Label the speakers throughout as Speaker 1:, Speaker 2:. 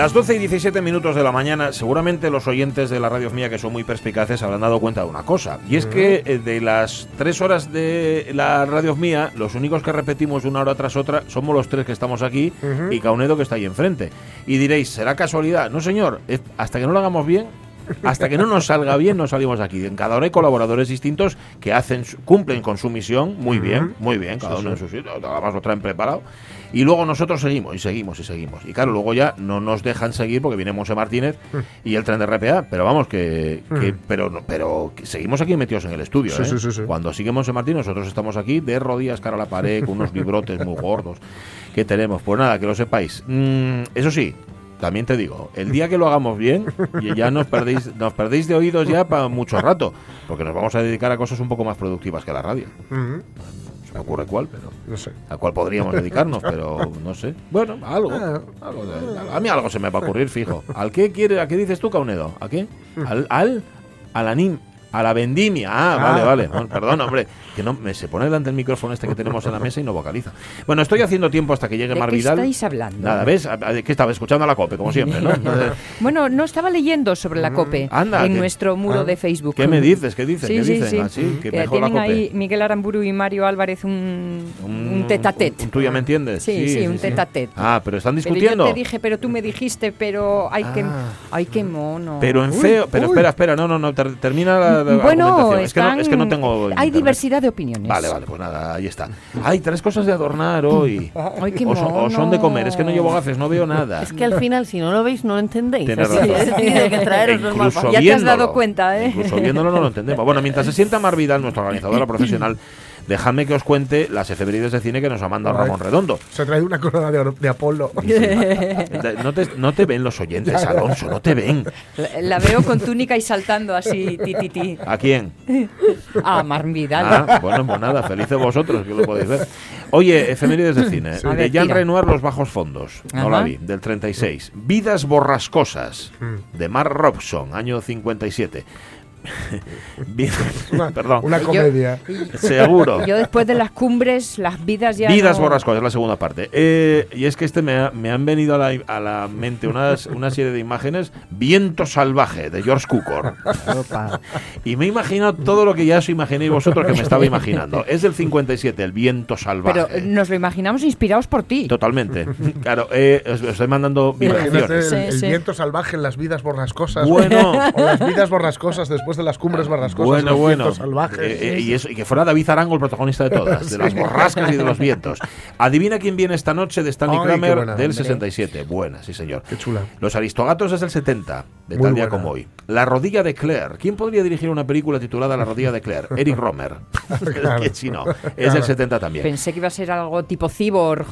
Speaker 1: Las 12 y 17 minutos de la mañana, seguramente los oyentes de la radio mía que son muy perspicaces habrán dado cuenta de una cosa. Y es que eh, de las tres horas de la radio mía, los únicos que repetimos una hora tras otra somos los tres que estamos aquí y Caunedo que está ahí enfrente. Y diréis, ¿será casualidad? No, señor, hasta que no lo hagamos bien, hasta que no nos salga bien, no salimos de aquí. En cada hora hay colaboradores distintos que hacen, cumplen con su misión muy bien, muy bien, cada uno en su sitio, además lo traen preparado. Y luego nosotros seguimos y seguimos y seguimos. Y claro, luego ya no nos dejan seguir porque viene Monse Martínez y el tren de RPA. Pero vamos, que, que- pero, no- pero que seguimos aquí metidos en el estudio.
Speaker 2: Sí,
Speaker 1: ¿eh?
Speaker 2: sí, sí, sí.
Speaker 1: Cuando sigue Monse Martínez, nosotros estamos aquí de rodillas cara a la pared con unos librotes muy gordos que tenemos. Pues nada, que lo sepáis. Mm, eso sí, también te digo, el día que lo hagamos bien, y ya nos perdéis, nos perdéis de oídos ya para mucho rato, porque nos vamos a dedicar a cosas un poco más productivas que la radio. Se me ocurre cuál, pero
Speaker 2: No sé.
Speaker 1: a cuál podríamos dedicarnos, pero no sé. Bueno, algo.
Speaker 2: Ah.
Speaker 1: algo de- a mí algo se me va a ocurrir, fijo. ¿Al qué quiere, a qué dices tú, Caunedo? ¿A qué? Al, al, a la nim, a la vendimia. Ah, vale,
Speaker 2: Ah.
Speaker 1: vale. Bueno, perdón, hombre, que no me se pone delante el micrófono este que tenemos en la mesa y no vocaliza. Bueno, estoy haciendo tiempo hasta que llegue
Speaker 3: ¿De
Speaker 1: Mar
Speaker 3: qué
Speaker 1: Vidal.
Speaker 3: estáis hablando?
Speaker 1: Nada, ¿ves? ¿Qué estaba escuchando a la COPE, como siempre, no? Entonces,
Speaker 3: Bueno, no estaba leyendo sobre la COPE
Speaker 1: Mm. Anda,
Speaker 3: en
Speaker 1: que-
Speaker 3: nuestro muro
Speaker 2: ah,
Speaker 3: de Facebook.
Speaker 1: ¿Qué me dices? ¿Qué dices?
Speaker 3: Sí,
Speaker 1: ¿Qué
Speaker 3: sí,
Speaker 1: dicen?
Speaker 3: sí.
Speaker 1: Ah, que
Speaker 3: Eh,
Speaker 1: la
Speaker 3: tienen
Speaker 1: COPE.
Speaker 3: ahí Miguel Aramburu y Mario Álvarez un, un
Speaker 1: un- ¿Tú ya me entiendes?
Speaker 3: Sí, sí, un tete-a-tete.
Speaker 1: Ah, pero están
Speaker 3: Pero
Speaker 1: discutiendo.
Speaker 3: yo te dije, pero tú me dijiste, pero ay qué,
Speaker 1: Ah.
Speaker 3: ay qué mono.
Speaker 1: Pero en
Speaker 2: Uy,
Speaker 1: feo, pero
Speaker 2: uy.
Speaker 1: espera, espera, no, no, no, ter- termina la, la
Speaker 3: bueno,
Speaker 1: argumentación. Es que, no, es que no tengo.
Speaker 3: hay
Speaker 1: internet.
Speaker 3: diversidad de opiniones.
Speaker 1: Vale, vale, pues nada, ahí está. Hay tres cosas de adornar hoy.
Speaker 3: Ay, qué
Speaker 1: o, son, o son de comer, es que no llevo gafes, no veo nada.
Speaker 4: Es que al final, si no lo veis, no lo entendéis.
Speaker 1: Tienes
Speaker 4: Así
Speaker 1: razón.
Speaker 4: es, tiene que traeros los
Speaker 1: Incluso
Speaker 4: mapas.
Speaker 3: Ya te has dado cuenta, ¿eh?
Speaker 1: Incluso viéndolo no lo entendemos. Bueno, mientras se sienta Mar Vidal, nuestra organizadora profesional, dejadme que os cuente las efemérides de cine que nos ha mandado. Ramón Redondo.
Speaker 2: Se ha traído una corona de, Apolo.
Speaker 1: No te, no te ven los oyentes, Alonso, no te ven.
Speaker 3: La, la veo con túnica y saltando así, ti, ti, ti.
Speaker 1: ¿A quién?
Speaker 3: Ah, Mar Vidal.
Speaker 1: Ah, bueno, pues nada, felices vosotros que lo podéis ver. Oye, efemérides de cine.
Speaker 3: A
Speaker 1: De
Speaker 3: ver,
Speaker 1: Jean
Speaker 3: tira.
Speaker 1: Renoir, Los Bajos Fondos. No la vi, del 36. Vidas borrascosas,
Speaker 2: Mm.
Speaker 1: de Mark Robson, año 57.
Speaker 2: Una,
Speaker 1: Perdón,
Speaker 2: una
Speaker 3: Yo-
Speaker 2: comedia.
Speaker 1: seguro.
Speaker 3: Yo después de las cumbres, las vidas ya.
Speaker 1: Vidas
Speaker 3: no-
Speaker 1: borrascosas, es la segunda parte. Eh, y es que este me, ha- me han venido a la, a la mente unas, una serie de imágenes. Viento salvaje, de George Cukor. Y me he imaginado todo lo que ya os imaginéis vosotros que me estaba imaginando. Es del 57, el viento salvaje.
Speaker 3: Pero eh, nos lo imaginamos inspirados por ti.
Speaker 1: Totalmente. Claro, eh, os, os estoy mandando vibraciones.
Speaker 2: el,
Speaker 3: Sí,
Speaker 2: el viento salvaje en las vidas borrascosas.
Speaker 1: Bueno.
Speaker 2: O las vidas borrascosas después de las cumbres borrascosas.
Speaker 1: Bueno,
Speaker 2: los
Speaker 1: bueno.
Speaker 2: salvajes.
Speaker 1: Eh, eh, y, eso- y que fuera David Arango el protagonista de todas, de las borrascas y de los vientos. Adivina quién viene esta noche de Stanley
Speaker 2: Ay,
Speaker 1: Kramer
Speaker 2: buena,
Speaker 1: del
Speaker 2: hombre.
Speaker 1: 67. Buena, sí, señor.
Speaker 2: Qué chula.
Speaker 1: Los Aristogatos es del 70, de
Speaker 2: Muy
Speaker 1: tal día
Speaker 2: buena.
Speaker 1: como hoy. La rodilla de Claire. ¿Quién podría dirigir una película titulada La rodilla de Claire? Eric Romer.
Speaker 2: Claro.
Speaker 1: si no, es
Speaker 2: Claro.
Speaker 1: del 70 también.
Speaker 3: Pensé que iba a ser algo tipo cyborg.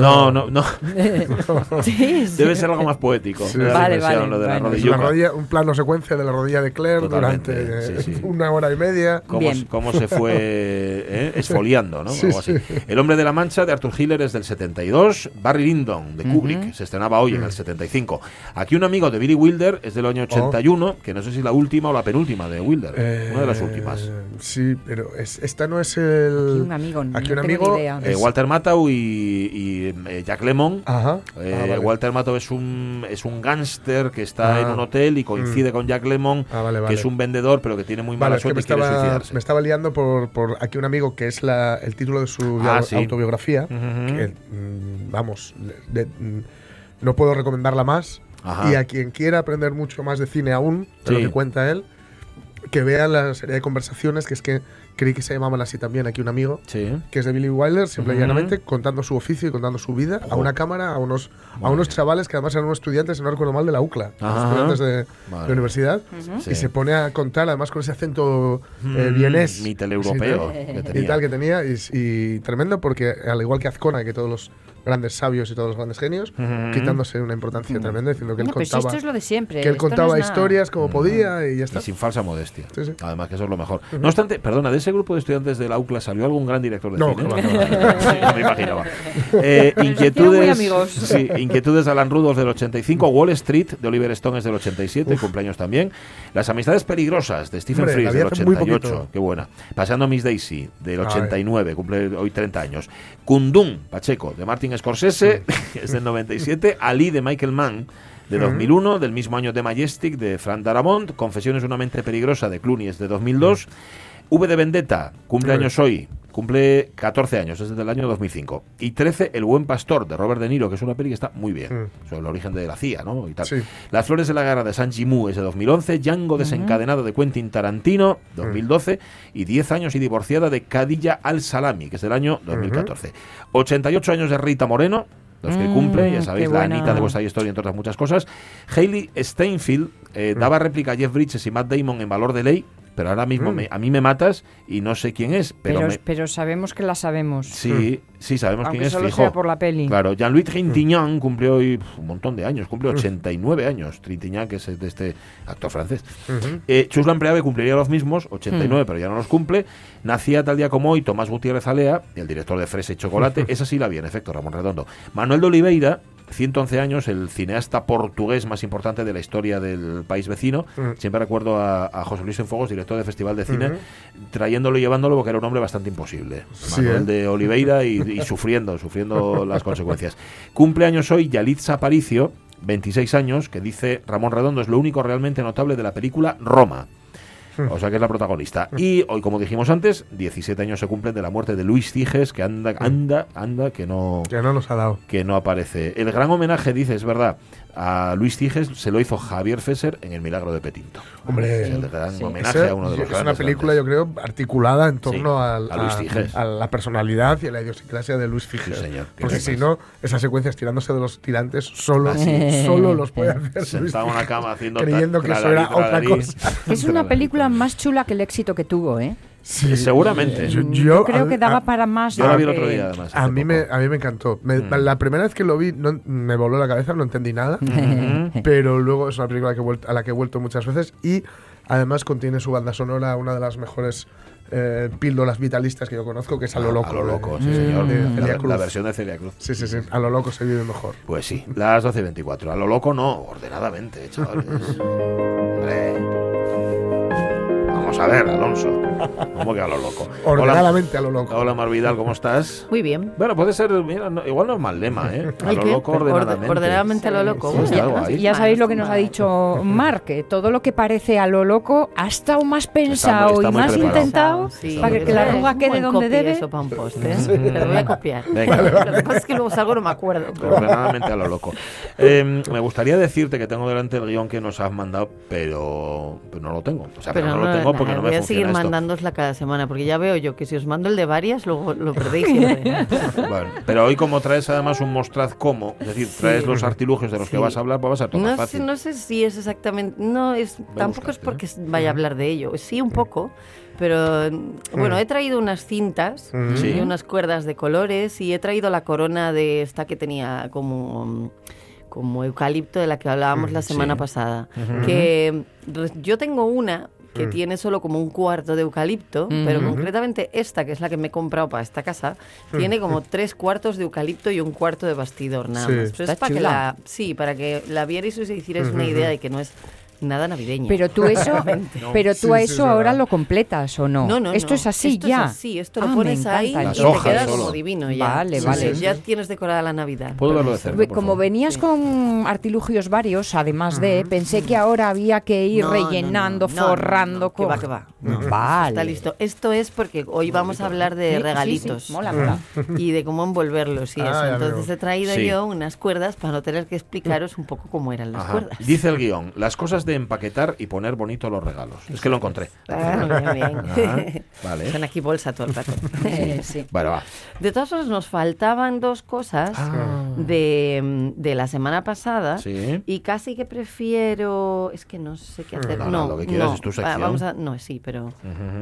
Speaker 1: No, no, no.
Speaker 3: Sí, sí.
Speaker 1: Debe ser algo más poético.
Speaker 2: Sí,
Speaker 3: vale, vale,
Speaker 1: lo de la
Speaker 3: bueno.
Speaker 2: Es
Speaker 1: rodilluca.
Speaker 2: una rodilla- un plano secuencia de la rodilla de Claire
Speaker 1: Totalmente,
Speaker 2: durante eh,
Speaker 1: sí, sí.
Speaker 2: una hora y media.
Speaker 1: cómo,
Speaker 3: Bien.
Speaker 1: cómo se fue eh, esfoliando, ¿no?
Speaker 2: Sí,
Speaker 1: Algo así.
Speaker 2: sí.
Speaker 1: El hombre de la mancha de Arthur Hiller es del 72, Barry Lyndon de Kubrick se estrenaba hoy en el 75. Aquí un amigo de Billy Wilder es del año 81, que no sé si la última o la penúltima de Wilder, una de las
Speaker 2: Eh,
Speaker 1: últimas.
Speaker 2: Sí, pero es, esta no es el.
Speaker 3: Aquí un amigo, no
Speaker 2: Aquí
Speaker 3: tengo
Speaker 2: un amigo.
Speaker 3: idea.
Speaker 1: Eh, Walter Matthau y, y, eh, Jack Lemmon.
Speaker 2: Ajá.
Speaker 1: Eh,
Speaker 2: Ah, vale.
Speaker 1: Walter Matthau es un es un gángster que está
Speaker 2: Ah.
Speaker 1: en un hotel y coincide con Jack Lemmon,
Speaker 2: Ah, vale,
Speaker 1: que
Speaker 2: vale.
Speaker 1: es un vendedor pero que tiene muy mala
Speaker 2: Vale, es que
Speaker 1: suerte
Speaker 2: me
Speaker 1: y quiere
Speaker 2: estaba,
Speaker 1: suicidarse.
Speaker 2: me estaba liando por, por aquí un amigo que es la, el título de su
Speaker 1: Ah, sí.
Speaker 2: autobiografía.
Speaker 1: Ujú.
Speaker 2: que, mm, vamos, de- mm, no puedo recomendarla más.
Speaker 1: Ajá.
Speaker 2: Y a quien quiera aprender mucho más de cine aún, de lo que cuenta él, que vea la serie de conversaciones, que es que creí que se llamaban así también aquí un amigo,
Speaker 1: Sí.
Speaker 2: que es de Billy Wilder, simple y
Speaker 1: Ujú.
Speaker 2: llanamente contando su oficio y contando su vida a una cámara, a unos, a unos chavales que además eran unos estudiantes, si no recuerdo mal, de la UCLA, estudiantes de, de universidad,
Speaker 1: Sí.
Speaker 2: y se pone a contar, además con ese acento eh,
Speaker 1: Mm,
Speaker 2: vienés.
Speaker 1: mitteleuropeo
Speaker 2: sí,
Speaker 1: que
Speaker 2: Y tal que tenía, y, y tremendo porque al igual que Azcona, que todos los grandes sabios y todos los grandes genios,
Speaker 1: Ujú.
Speaker 2: quitándose una importancia tremenda, diciendo que él
Speaker 3: Bueno, pues
Speaker 2: contaba,
Speaker 3: esto es lo de siempre.
Speaker 2: que él
Speaker 3: esto no
Speaker 2: contaba
Speaker 3: nada.
Speaker 2: historias como podía y ya está.
Speaker 1: Y sin falsa modestia.
Speaker 2: Sí, sí.
Speaker 1: Además, que eso es lo mejor. No obstante, perdona, de ese grupo de estudiantes de la UCLA salió algún gran director de
Speaker 2: No,
Speaker 1: cine. Sí, no me imaginaba. Eh, inquietudes, sí, inquietudes de Alan Rudolph del 85, Wall Street de Oliver Stone es del 87, cumpleaños también. Las amistades peligrosas de Stephen Frears del
Speaker 2: hace muy
Speaker 1: 88,
Speaker 2: poquito.
Speaker 1: qué buena. Paseando Miss Daisy del
Speaker 2: Ay.
Speaker 1: 89, cumple hoy 30 años. Kundun, Pacheco, de Martin Scorsese, es del 97. Ali de Michael Mann de 2001, del mismo año de Majestic de Frank Darabont, Confesiones una mente peligrosa de Clooney es de 2002, V de Vendetta, cumple
Speaker 2: Hombre.
Speaker 1: años hoy, cumple 14 años, es desde el año 2005, y 13, El buen pastor de Robert De Niro, que es una peli que está muy bien,
Speaker 2: Mm.
Speaker 1: sobre el origen de la CIA, ¿no? Y tal.
Speaker 2: Sí.
Speaker 1: Las flores de la guerra de San Jimu es de 2011, Django desencadenado de Quentin Tarantino, 2012, y 10 años y divorciada de Khadija Al-Salami, que es del año 2014. 88 años de Rita Moreno, los que
Speaker 3: Mm,
Speaker 1: cumple, ya sabéis, la. Anita de vuestra historia, entre otras muchas cosas. Hailey Steinfeld eh, daba réplica a Jeff Bridges y Matt Damon en Valor de Ley, pero ahora mismo
Speaker 2: Mm.
Speaker 1: me- a mí me matas y no sé quién es, pero,
Speaker 3: Pero,
Speaker 1: me-
Speaker 3: pero sabemos que la sabemos.
Speaker 1: sí, sí sabemos
Speaker 3: Aunque
Speaker 1: quién es,
Speaker 3: solo
Speaker 1: fijo.
Speaker 3: sea por la peli.
Speaker 1: Claro, Jean-Louis Trintignant cumplió hoy un montón de años, cumple 89 años. Trintignant, que es de este actor francés.
Speaker 2: Ujú.
Speaker 1: Eh, Chus Lampreave cumpliría los mismos, 89, pero ya no los cumple. Nacía tal día como hoy Tomás Gutiérrez Alea, el director de Fresa y Chocolate. Esa sí la vi, en efecto, Ramón Redondo. Manuel de Oliveira, 111 años, el cineasta portugués más importante de la historia del país vecino.
Speaker 2: Mm.
Speaker 1: Siempre recuerdo a, a José Luis Enfogos, director de Festival de Cine, trayéndolo y llevándolo porque era un hombre bastante imposible.
Speaker 2: Sí,
Speaker 1: Manuel
Speaker 2: ¿eh?
Speaker 1: de Oliveira y, y sufriendo, sufriendo las consecuencias. Cumpleaños hoy Yalitza Aparicio, 26 años, que dice Ramón Redondo es lo único realmente notable de la película Roma. O sea que es la protagonista. Y hoy, como dijimos antes, 17 años se cumplen de la muerte de Luis Ciges, que anda, anda, anda, que no,
Speaker 2: Que no nos ha dado.
Speaker 1: que no aparece. El gran homenaje, dice, es verdad, a Luis Ciges se lo hizo Javier Fesser en El Milagro de Petinto.
Speaker 2: Hombre,
Speaker 1: Es el gran
Speaker 3: sí.
Speaker 1: homenaje
Speaker 2: Esa-
Speaker 1: a uno de los
Speaker 2: es una película,
Speaker 1: grandes.
Speaker 2: yo creo, articulada en torno
Speaker 1: Sí,
Speaker 2: al-
Speaker 1: a Luis Figes.
Speaker 2: a la personalidad y a la idiosincrasia de Luis
Speaker 1: señor.
Speaker 2: Porque si no, esas secuencias tirándose de los tirantes solo, solo los puede hacer Luis
Speaker 1: Sentado en una cama haciendo
Speaker 2: creyendo que eso era otra cosa.
Speaker 3: Es una película más chula que el éxito que tuvo, ¿eh?
Speaker 2: Sí.
Speaker 1: Seguramente.
Speaker 2: Yo,
Speaker 3: Mm,
Speaker 2: yo-
Speaker 3: creo
Speaker 2: a-
Speaker 3: que daba
Speaker 2: a-
Speaker 3: para más.
Speaker 1: Yo la vi el
Speaker 3: de
Speaker 1: otro día, además.
Speaker 2: A mí,
Speaker 1: poco.
Speaker 2: me, a mí me encantó. Me-
Speaker 1: Mm.
Speaker 2: La primera vez que lo vi no, me voló la cabeza, no entendí nada. pero luego es una película que he vuelt- a la que he vuelto muchas veces y además contiene su banda sonora, una de las mejores eh, píldoras vitalistas que yo conozco, que es A lo loco.
Speaker 1: A lo loco,
Speaker 2: de-
Speaker 1: sí, señor.
Speaker 2: de
Speaker 1: La,
Speaker 2: Celia
Speaker 1: la
Speaker 2: Cruz.
Speaker 1: versión de Celia Cruz.
Speaker 2: Sí, sí, sí. A lo loco se vive mejor.
Speaker 1: Pues sí, las 12 y 24. A lo loco no, ordenadamente, chavales. Hombre. A ver, Alonso. ¿Cómo que a lo loco? Hola,
Speaker 2: Ordenadamente a lo loco.
Speaker 1: hola Mar Vidal, ¿cómo estás?
Speaker 4: Muy bien.
Speaker 1: Bueno, puede ser, mira, no- igual no es mal lema, ¿eh? A
Speaker 4: ¿El
Speaker 1: lo
Speaker 4: qué?
Speaker 1: loco
Speaker 4: Orde-
Speaker 1: ordenadamente.
Speaker 4: ordenadamente a lo loco.
Speaker 1: Sí,
Speaker 4: ya-
Speaker 3: sabéis lo que nos ha dicho Marc, que todo lo que parece a lo loco ha estado más pensado
Speaker 1: está
Speaker 3: y más
Speaker 1: preparado.
Speaker 3: intentado
Speaker 4: Sí,
Speaker 3: para que, la arruga quede donde debe.
Speaker 4: Eso para un post, ¿eh? Te lo voy a copiar.
Speaker 1: Venga.
Speaker 4: Lo que pasa es que luego salgo no me acuerdo.
Speaker 1: Ordenadamente a lo loco. Eh, me gustaría decirte que tengo delante el guion que nos has mandado, pero, pero no lo tengo. O sea, pero,
Speaker 4: Pero
Speaker 1: no, lo tengo porque no me
Speaker 4: voy a
Speaker 1: funciona
Speaker 4: seguir mandándosla cada semana, porque ya veo yo que si os mando el de varias, luego lo perdéis siempre.
Speaker 1: Bueno, pero hoy como traes además un mostraz como, es decir, traes los artilugios de los que
Speaker 4: Sí.
Speaker 1: vas a hablar, pues va a todo
Speaker 4: No
Speaker 1: más
Speaker 4: sé,
Speaker 1: fácil.
Speaker 4: no sé si es exactamente. No, es tampoco es
Speaker 1: buscaste,
Speaker 4: porque vaya a hablar de ello. Sí, un poco. Pero bueno, he traído unas cintas.
Speaker 1: Sí.
Speaker 4: y unas cuerdas de colores y he traído la corona de esta que tenía como como eucalipto de la que hablábamos la semana
Speaker 1: Sí.
Speaker 4: pasada. Que re- yo tengo una que tiene solo como un cuarto de eucalipto, pero concretamente esta, que es la que me he comprado para esta casa, tiene como tres cuartos de eucalipto y un cuarto de bastidor nada
Speaker 2: Sí.
Speaker 4: más. Pero
Speaker 3: Está
Speaker 4: es para que la, sí, para que la vierais y os hicierais una idea de que no es nada navideña.
Speaker 3: Pero tú eso, pero tú
Speaker 2: Sí,
Speaker 3: a eso
Speaker 2: es
Speaker 3: ahora
Speaker 2: verdad.
Speaker 3: lo completas o no?
Speaker 4: No, no,
Speaker 3: Esto
Speaker 4: no.
Speaker 3: es así
Speaker 4: Esto
Speaker 3: ya.
Speaker 4: Es así, esto lo
Speaker 3: Ah, me
Speaker 4: pones ahí
Speaker 3: encanta.
Speaker 4: y
Speaker 1: Las
Speaker 4: te
Speaker 1: hojas
Speaker 4: queda
Speaker 1: solo.
Speaker 4: como divino ya.
Speaker 3: Vale,
Speaker 4: Sí,
Speaker 3: vale.
Speaker 4: sí, Ya tienes decorada la Navidad.
Speaker 1: Puedo verlo de cerca.
Speaker 3: Como venías con artilugios varios, además de, pensé que ahora había que ir
Speaker 4: No, no, no,
Speaker 3: rellenando,
Speaker 4: no, no,
Speaker 3: forrando.
Speaker 4: que va, que va.
Speaker 3: Vale.
Speaker 4: Está listo. Esto es porque hoy vamos a hablar de regalitos.
Speaker 3: mola, mola.
Speaker 4: Y de cómo envolverlos y eso. Entonces he traído yo unas cuerdas para no tener que explicaros un poco cómo eran las cuerdas.
Speaker 1: Dice el guion, las cosas de empaquetar y poner bonito los regalos. Es que lo encontré.
Speaker 4: Ah, bien, bien.
Speaker 1: Ajá, vale.
Speaker 4: Son aquí bolsa todo el rato.
Speaker 3: Sí.
Speaker 1: Bueno, va.
Speaker 4: De todas formas, nos faltaban dos cosas
Speaker 1: Ah.
Speaker 4: de, de la semana pasada.
Speaker 1: Sí.
Speaker 4: Y casi que prefiero. Es que no sé qué hacer.
Speaker 1: No,
Speaker 4: No,
Speaker 1: no, lo que quieras
Speaker 4: no.
Speaker 1: es tu
Speaker 4: Ah,
Speaker 1: sección.
Speaker 4: vamos a, no, sí, pero,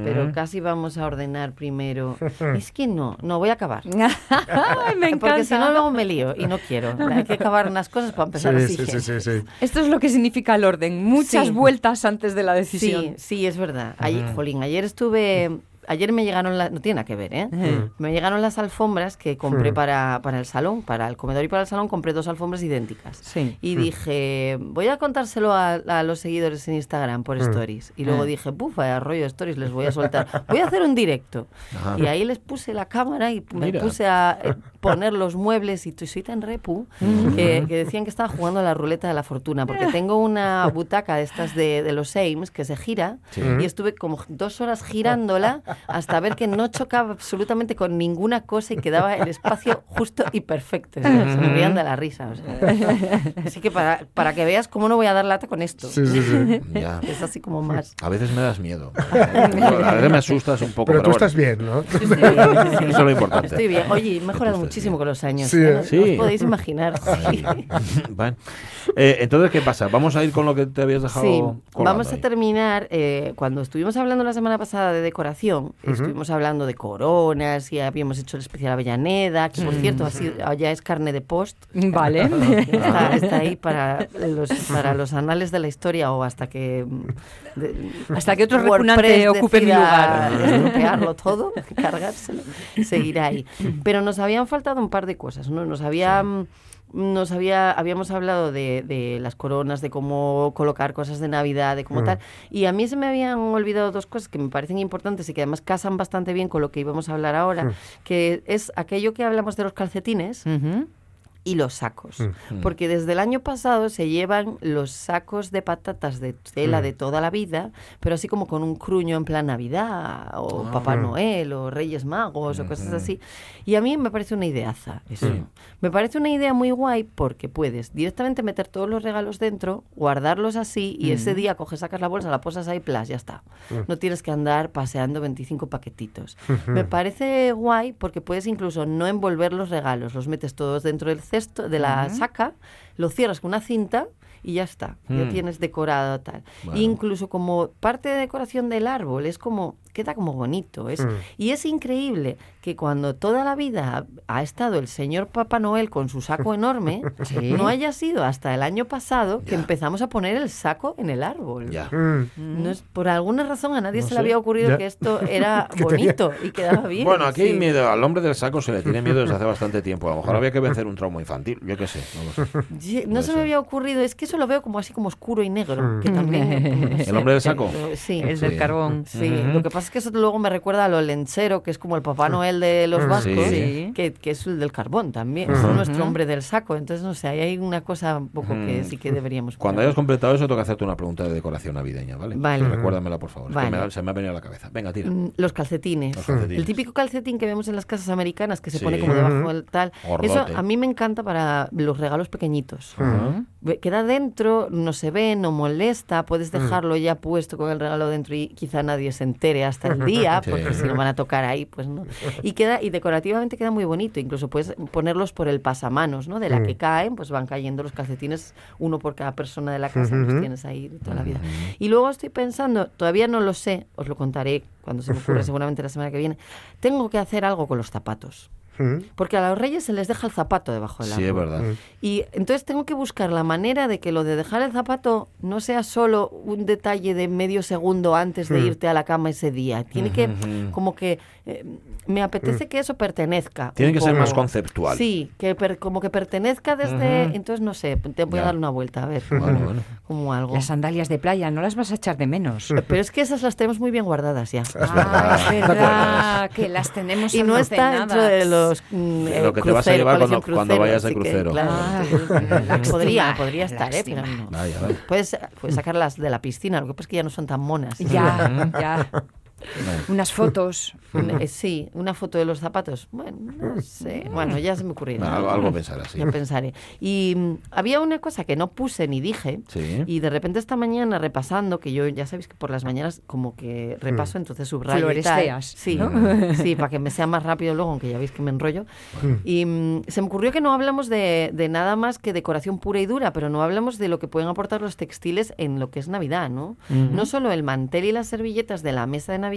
Speaker 4: pero casi vamos a ordenar primero. es que no, no voy a acabar.
Speaker 3: Ay, me encanta.
Speaker 4: Porque si no, luego me lío y no quiero. Hay que acabar unas cosas para empezar
Speaker 2: Sí,
Speaker 4: así.
Speaker 2: sí, sí, sí, sí.
Speaker 3: Esto es lo que significa el orden. Muchas
Speaker 4: Sí.
Speaker 3: vueltas antes de la decisión.
Speaker 4: Sí, sí, es verdad. Ayer, jolín, ayer estuve... Ayer me llegaron las... No tiene nada que ver, ¿eh? Me llegaron las alfombras que compré para, para el salón, para el comedor y para el salón, compré dos alfombras idénticas.
Speaker 3: Sí.
Speaker 4: Y dije, voy a contárselo a, a los seguidores en Instagram por stories. Y luego dije, buf, vaya rollo de stories, les voy a soltar. Voy a hacer un directo.
Speaker 1: Ajá.
Speaker 4: Y ahí les puse la cámara y me
Speaker 1: Mira.
Speaker 4: puse a eh, poner los muebles y soy tan repu que, que decían que estaba jugando a la ruleta de la fortuna. Porque tengo una butaca de estas de, de los Ames que se gira
Speaker 1: Sí.
Speaker 4: y estuve como dos horas girándola hasta ver que no chocaba absolutamente con ninguna cosa y quedaba el espacio justo y perfecto. O sea, se me rían de la risa. o sea. Así que para, para que veas cómo no voy a dar lata con esto.
Speaker 2: Sí, sí, sí.
Speaker 1: Ya.
Speaker 4: Es así como más.
Speaker 1: A veces me das miedo. A veces me asustas un poco.
Speaker 2: Pero tú
Speaker 1: bueno,
Speaker 2: estás bien, ¿no?
Speaker 4: Estoy bien, sí.
Speaker 1: Eso es lo importante.
Speaker 4: Estoy bien. Oye, he mejorado
Speaker 1: estás
Speaker 4: muchísimo con los años.
Speaker 2: Sí,
Speaker 4: ¿eh?
Speaker 2: ¿eh?
Speaker 4: No-
Speaker 1: Sí.
Speaker 4: os podéis imaginar. Sí.
Speaker 1: Bueno. Eh, entonces, ¿qué pasa? Vamos a ir con lo que te habías dejado.
Speaker 4: Sí, vamos a
Speaker 1: ahí.
Speaker 4: terminar. eh, cuando estuvimos hablando la semana pasada de decoración, estuvimos hablando de coronas y habíamos hecho el especial Avellaneda, que por cierto ha sido- ya es carne de post.
Speaker 3: Vale.
Speaker 4: Está, está ahí para los, para los anales de la historia o hasta que mm, de-
Speaker 3: Hasta que otro repugnante ocupe mi lugar.
Speaker 4: todo, cargárselo, seguirá ahí. Pero nos habían faltado un par de cosas, ¿no? Nos habían nos había habíamos hablado de, de las coronas, de cómo colocar cosas de Navidad, de cómo tal, y a mí se me habían olvidado dos cosas que me parecen importantes y que además casan bastante bien con lo que íbamos a hablar ahora, que es aquello que hablamos de los calcetines
Speaker 3: Ujú.
Speaker 4: Y los sacos. Porque desde el año pasado se llevan los sacos de patatas de tela de toda la vida, pero así como con un cruño en plan Navidad, o Papá Noel, o Reyes Magos, o cosas así. Y a mí me parece una ideaza eso. Me parece una idea muy guay porque puedes directamente meter todos los regalos dentro, guardarlos así, y ese día coges, sacas la bolsa, la posas ahí, plas, ya está. No tienes que andar paseando 25 paquetitos. Me parece guay porque puedes incluso no envolver los regalos, los metes todos dentro del cesto, de la saca, lo cierras con una cinta y ya está. Ya
Speaker 1: Mm.
Speaker 4: tienes decorado tal.
Speaker 1: Bueno.
Speaker 4: Incluso como parte de decoración del árbol, es como, queda como bonito. Es, Y es increíble que cuando toda la vida ha estado el señor Papá Noel con su saco enorme, no haya sido hasta el año pasado que empezamos a poner el saco en el árbol.
Speaker 1: Ya.
Speaker 2: Mm.
Speaker 4: No es, por alguna razón a nadie
Speaker 1: No
Speaker 4: se
Speaker 1: sé.
Speaker 4: le había ocurrido
Speaker 2: Ya.
Speaker 4: que esto era
Speaker 2: Que tenía-
Speaker 4: bonito y quedaba bien.
Speaker 1: Bueno, aquí hay
Speaker 4: sí.
Speaker 1: miedo. Al hombre del saco se le tiene miedo desde hace bastante tiempo. A lo mejor había que vencer un trauma infantil. Yo qué sé. No lo sé.
Speaker 4: Sí, No se me había ocurrido, es que eso lo veo como así como oscuro y negro,
Speaker 2: Mm.
Speaker 4: que también... no sé,
Speaker 1: hombre del saco?
Speaker 4: que- Sí,
Speaker 3: El
Speaker 1: Sí.
Speaker 3: del carbón.
Speaker 4: Sí, lo que pasa es que eso luego me recuerda a lo lenchero, que es como el Papá Noel de los
Speaker 2: Mm.
Speaker 4: vascos,
Speaker 3: Sí.
Speaker 4: que, que es el del carbón también, es nuestro hombre del saco. Entonces, no sé, ahí hay una cosa un poco que sí que deberíamos
Speaker 1: Cuando hayas completado eso, tengo que hacerte una pregunta de decoración navideña, ¿vale?
Speaker 4: Vale.
Speaker 1: Recuérdamela, por favor. Es que
Speaker 4: Vale.
Speaker 1: me da- se me ha venido a la cabeza. Venga, tira.
Speaker 4: Mm, Los calcetines.
Speaker 1: Los calcetines.
Speaker 4: El típico calcetín que vemos en las casas americanas que se
Speaker 1: Sí.
Speaker 4: pone como debajo del tal.
Speaker 1: Gordote.
Speaker 4: Eso a mí me encanta para los regalos pequeñitos. Queda dentro, no se ve, no molesta, puedes dejarlo ya puesto con el regalo dentro y quizá nadie se entere hasta el día,
Speaker 1: Sí.
Speaker 4: porque si lo van a tocar ahí, pues no. Y queda y decorativamente queda muy bonito, incluso puedes ponerlos por el pasamanos, ¿no? De la que caen, pues van cayendo los calcetines, uno por cada persona de la casa, los tienes ahí de toda la vida. Y luego estoy pensando, todavía no lo sé, os lo contaré cuando se me ocurra seguramente la semana que viene, tengo que hacer algo con los zapatos.
Speaker 2: Mm.
Speaker 4: Porque a los reyes se les deja el zapato debajo del
Speaker 1: Sí, es
Speaker 4: árbol.
Speaker 1: verdad.
Speaker 4: Y entonces tengo que buscar la manera de que lo de dejar el zapato no sea solo un detalle de medio segundo antes de irte a la cama ese día. Tiene que, como que, eh, me apetece que eso pertenezca.
Speaker 1: Tiene que ser más conceptual.
Speaker 4: Sí, que per- como que pertenezca desde... Entonces, no sé, te voy
Speaker 1: Ya.
Speaker 4: a dar una vuelta, a ver.
Speaker 1: Bueno, bueno.
Speaker 4: Como algo.
Speaker 3: Las sandalias de playa, no las vas a echar de menos.
Speaker 4: Pero es que esas las tenemos muy bien guardadas ya.
Speaker 3: Ah, es verdad, que las tenemos
Speaker 4: Y no está dentro de los mm,
Speaker 1: De
Speaker 4: eh,
Speaker 1: lo que te vas a
Speaker 4: crucero,
Speaker 1: llevar cuando- vayas de
Speaker 4: así que,
Speaker 1: crucero.
Speaker 4: claro,
Speaker 3: Ah,
Speaker 4: podría, podría estar, ¿eh? Pero no.
Speaker 1: Vaya, vaya.
Speaker 4: Puedes, puedes sacarlas de la piscina, lo que pasa es que ya no son tan monas.
Speaker 3: Ya, ya. Unas fotos.
Speaker 4: Eh, sí, una foto de los zapatos. Bueno, no sé. Bueno, ya se me ocurrirá.
Speaker 1: Bueno, algo, algo pensarás, sí.
Speaker 4: Ya pensaré. Y mm, había una cosa que no puse ni dije.
Speaker 1: Sí.
Speaker 4: Y de repente esta mañana repasando, que yo ya sabéis que por las mañanas como que repaso, entonces subrayo y tal.
Speaker 3: Floresteas,
Speaker 4: Sí,
Speaker 3: ¿no?
Speaker 4: sí, para que me sea más rápido luego, aunque ya veis que me enrollo. Y mm, se me ocurrió que no hablamos de, de nada más que decoración pura y dura, pero no hablamos de lo que pueden aportar los textiles en lo que es Navidad, ¿no? No solo el mantel y las servilletas de la mesa de Navidad,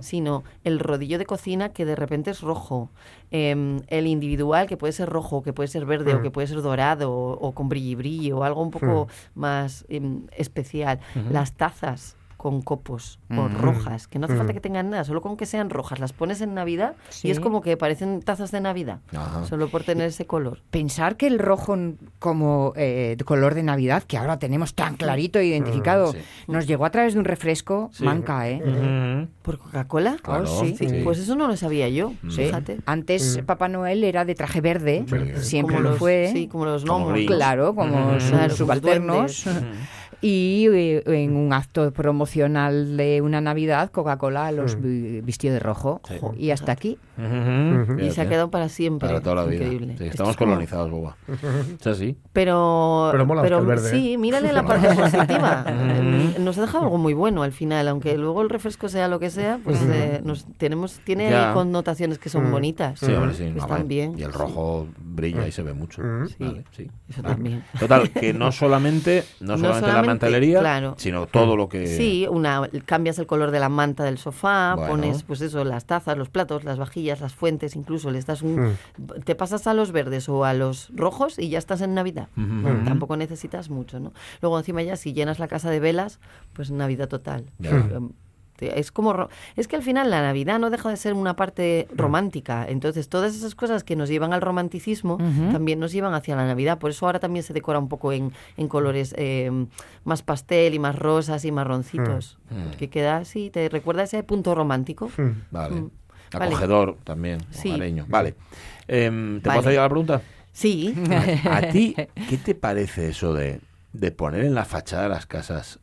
Speaker 4: sino el rodillo de cocina que de repente es rojo, em, el individual que puede ser rojo, que puede ser verde o que puede ser dorado o, o con brilli brilli o algo un poco más em, especial, las tazas con copos o rojas, que no hace falta que tengan nada, solo con que sean rojas, las pones en Navidad y es como que parecen tazas de Navidad,
Speaker 1: Ajá.
Speaker 4: solo por tener ese color.
Speaker 3: Pensar que el rojo como eh, color de Navidad, que ahora tenemos tan clarito e identificado,
Speaker 1: sí.
Speaker 3: nos llegó a través de un refresco, manca, ¿eh?
Speaker 4: ¿Por Coca-Cola?
Speaker 1: Claro,
Speaker 3: sí.
Speaker 4: Sí,
Speaker 1: sí.
Speaker 4: Pues eso no lo sabía yo,
Speaker 3: Sí.
Speaker 4: fíjate.
Speaker 3: Antes Papá Noel era de traje verde,
Speaker 1: Verde.
Speaker 3: siempre
Speaker 4: Como
Speaker 3: lo
Speaker 4: los-
Speaker 3: fue.
Speaker 4: Sí, como los.
Speaker 3: Claro, como sus
Speaker 4: Claro, como
Speaker 3: subalternos. Y eh, en un acto promocional de una Navidad, Coca-Cola los vi- vistió de rojo.
Speaker 1: Sí.
Speaker 3: Y hasta aquí.
Speaker 4: Y se ha quedado para siempre.
Speaker 1: Para toda la vida.
Speaker 4: Increíble.
Speaker 1: Sí, estamos
Speaker 4: es como-
Speaker 1: colonizados, boba. Es así.
Speaker 4: Pero,
Speaker 2: Pero mola el verde,
Speaker 4: sí,
Speaker 2: ¿eh?
Speaker 4: mírale la parte positiva. Nos ha dejado algo muy bueno al final, aunque luego el refresco sea lo que sea, pues eh, nos tenemos tiene
Speaker 1: Ya.
Speaker 4: connotaciones que son bonitas.
Speaker 1: Sí, hombre, sí. no,
Speaker 4: Están
Speaker 1: vale.
Speaker 4: bien.
Speaker 1: Y el rojo brilla y se ve mucho.
Speaker 4: Sí,
Speaker 1: Vale, sí.
Speaker 4: eso
Speaker 1: Vale.
Speaker 4: también.
Speaker 1: Total, que no solamente, no
Speaker 4: No
Speaker 1: solamente la mantelería,
Speaker 4: claro.
Speaker 1: sino todo lo que...
Speaker 4: Sí, una cambias el color de la manta del sofá,
Speaker 1: Bueno.
Speaker 4: pones pues eso, las tazas, los platos, las vajillas, las fuentes, incluso les das un te pasas a los verdes o a los rojos y ya estás en Navidad. Bueno, tampoco necesitas mucho, ¿no? Luego encima ya si llenas la casa de velas, pues Navidad total.
Speaker 1: Ya.
Speaker 4: Em, Es como ro- es que al final la Navidad no deja de ser una parte romántica. Entonces, todas esas cosas que nos llevan al romanticismo también nos llevan hacia la Navidad. Por eso ahora también se decora un poco en, en colores eh, más pastel y más rosas y marroncitos. Que queda así, te recuerda ese punto romántico.
Speaker 1: Vale.
Speaker 4: Mm. Vale.
Speaker 1: Acogedor también,
Speaker 4: Sí.
Speaker 1: Vale. Em, ¿Te
Speaker 4: Vale.
Speaker 1: puedo hacer la pregunta?
Speaker 4: Sí,
Speaker 1: ¿A ti qué te parece eso de, de poner en la fachada de las casas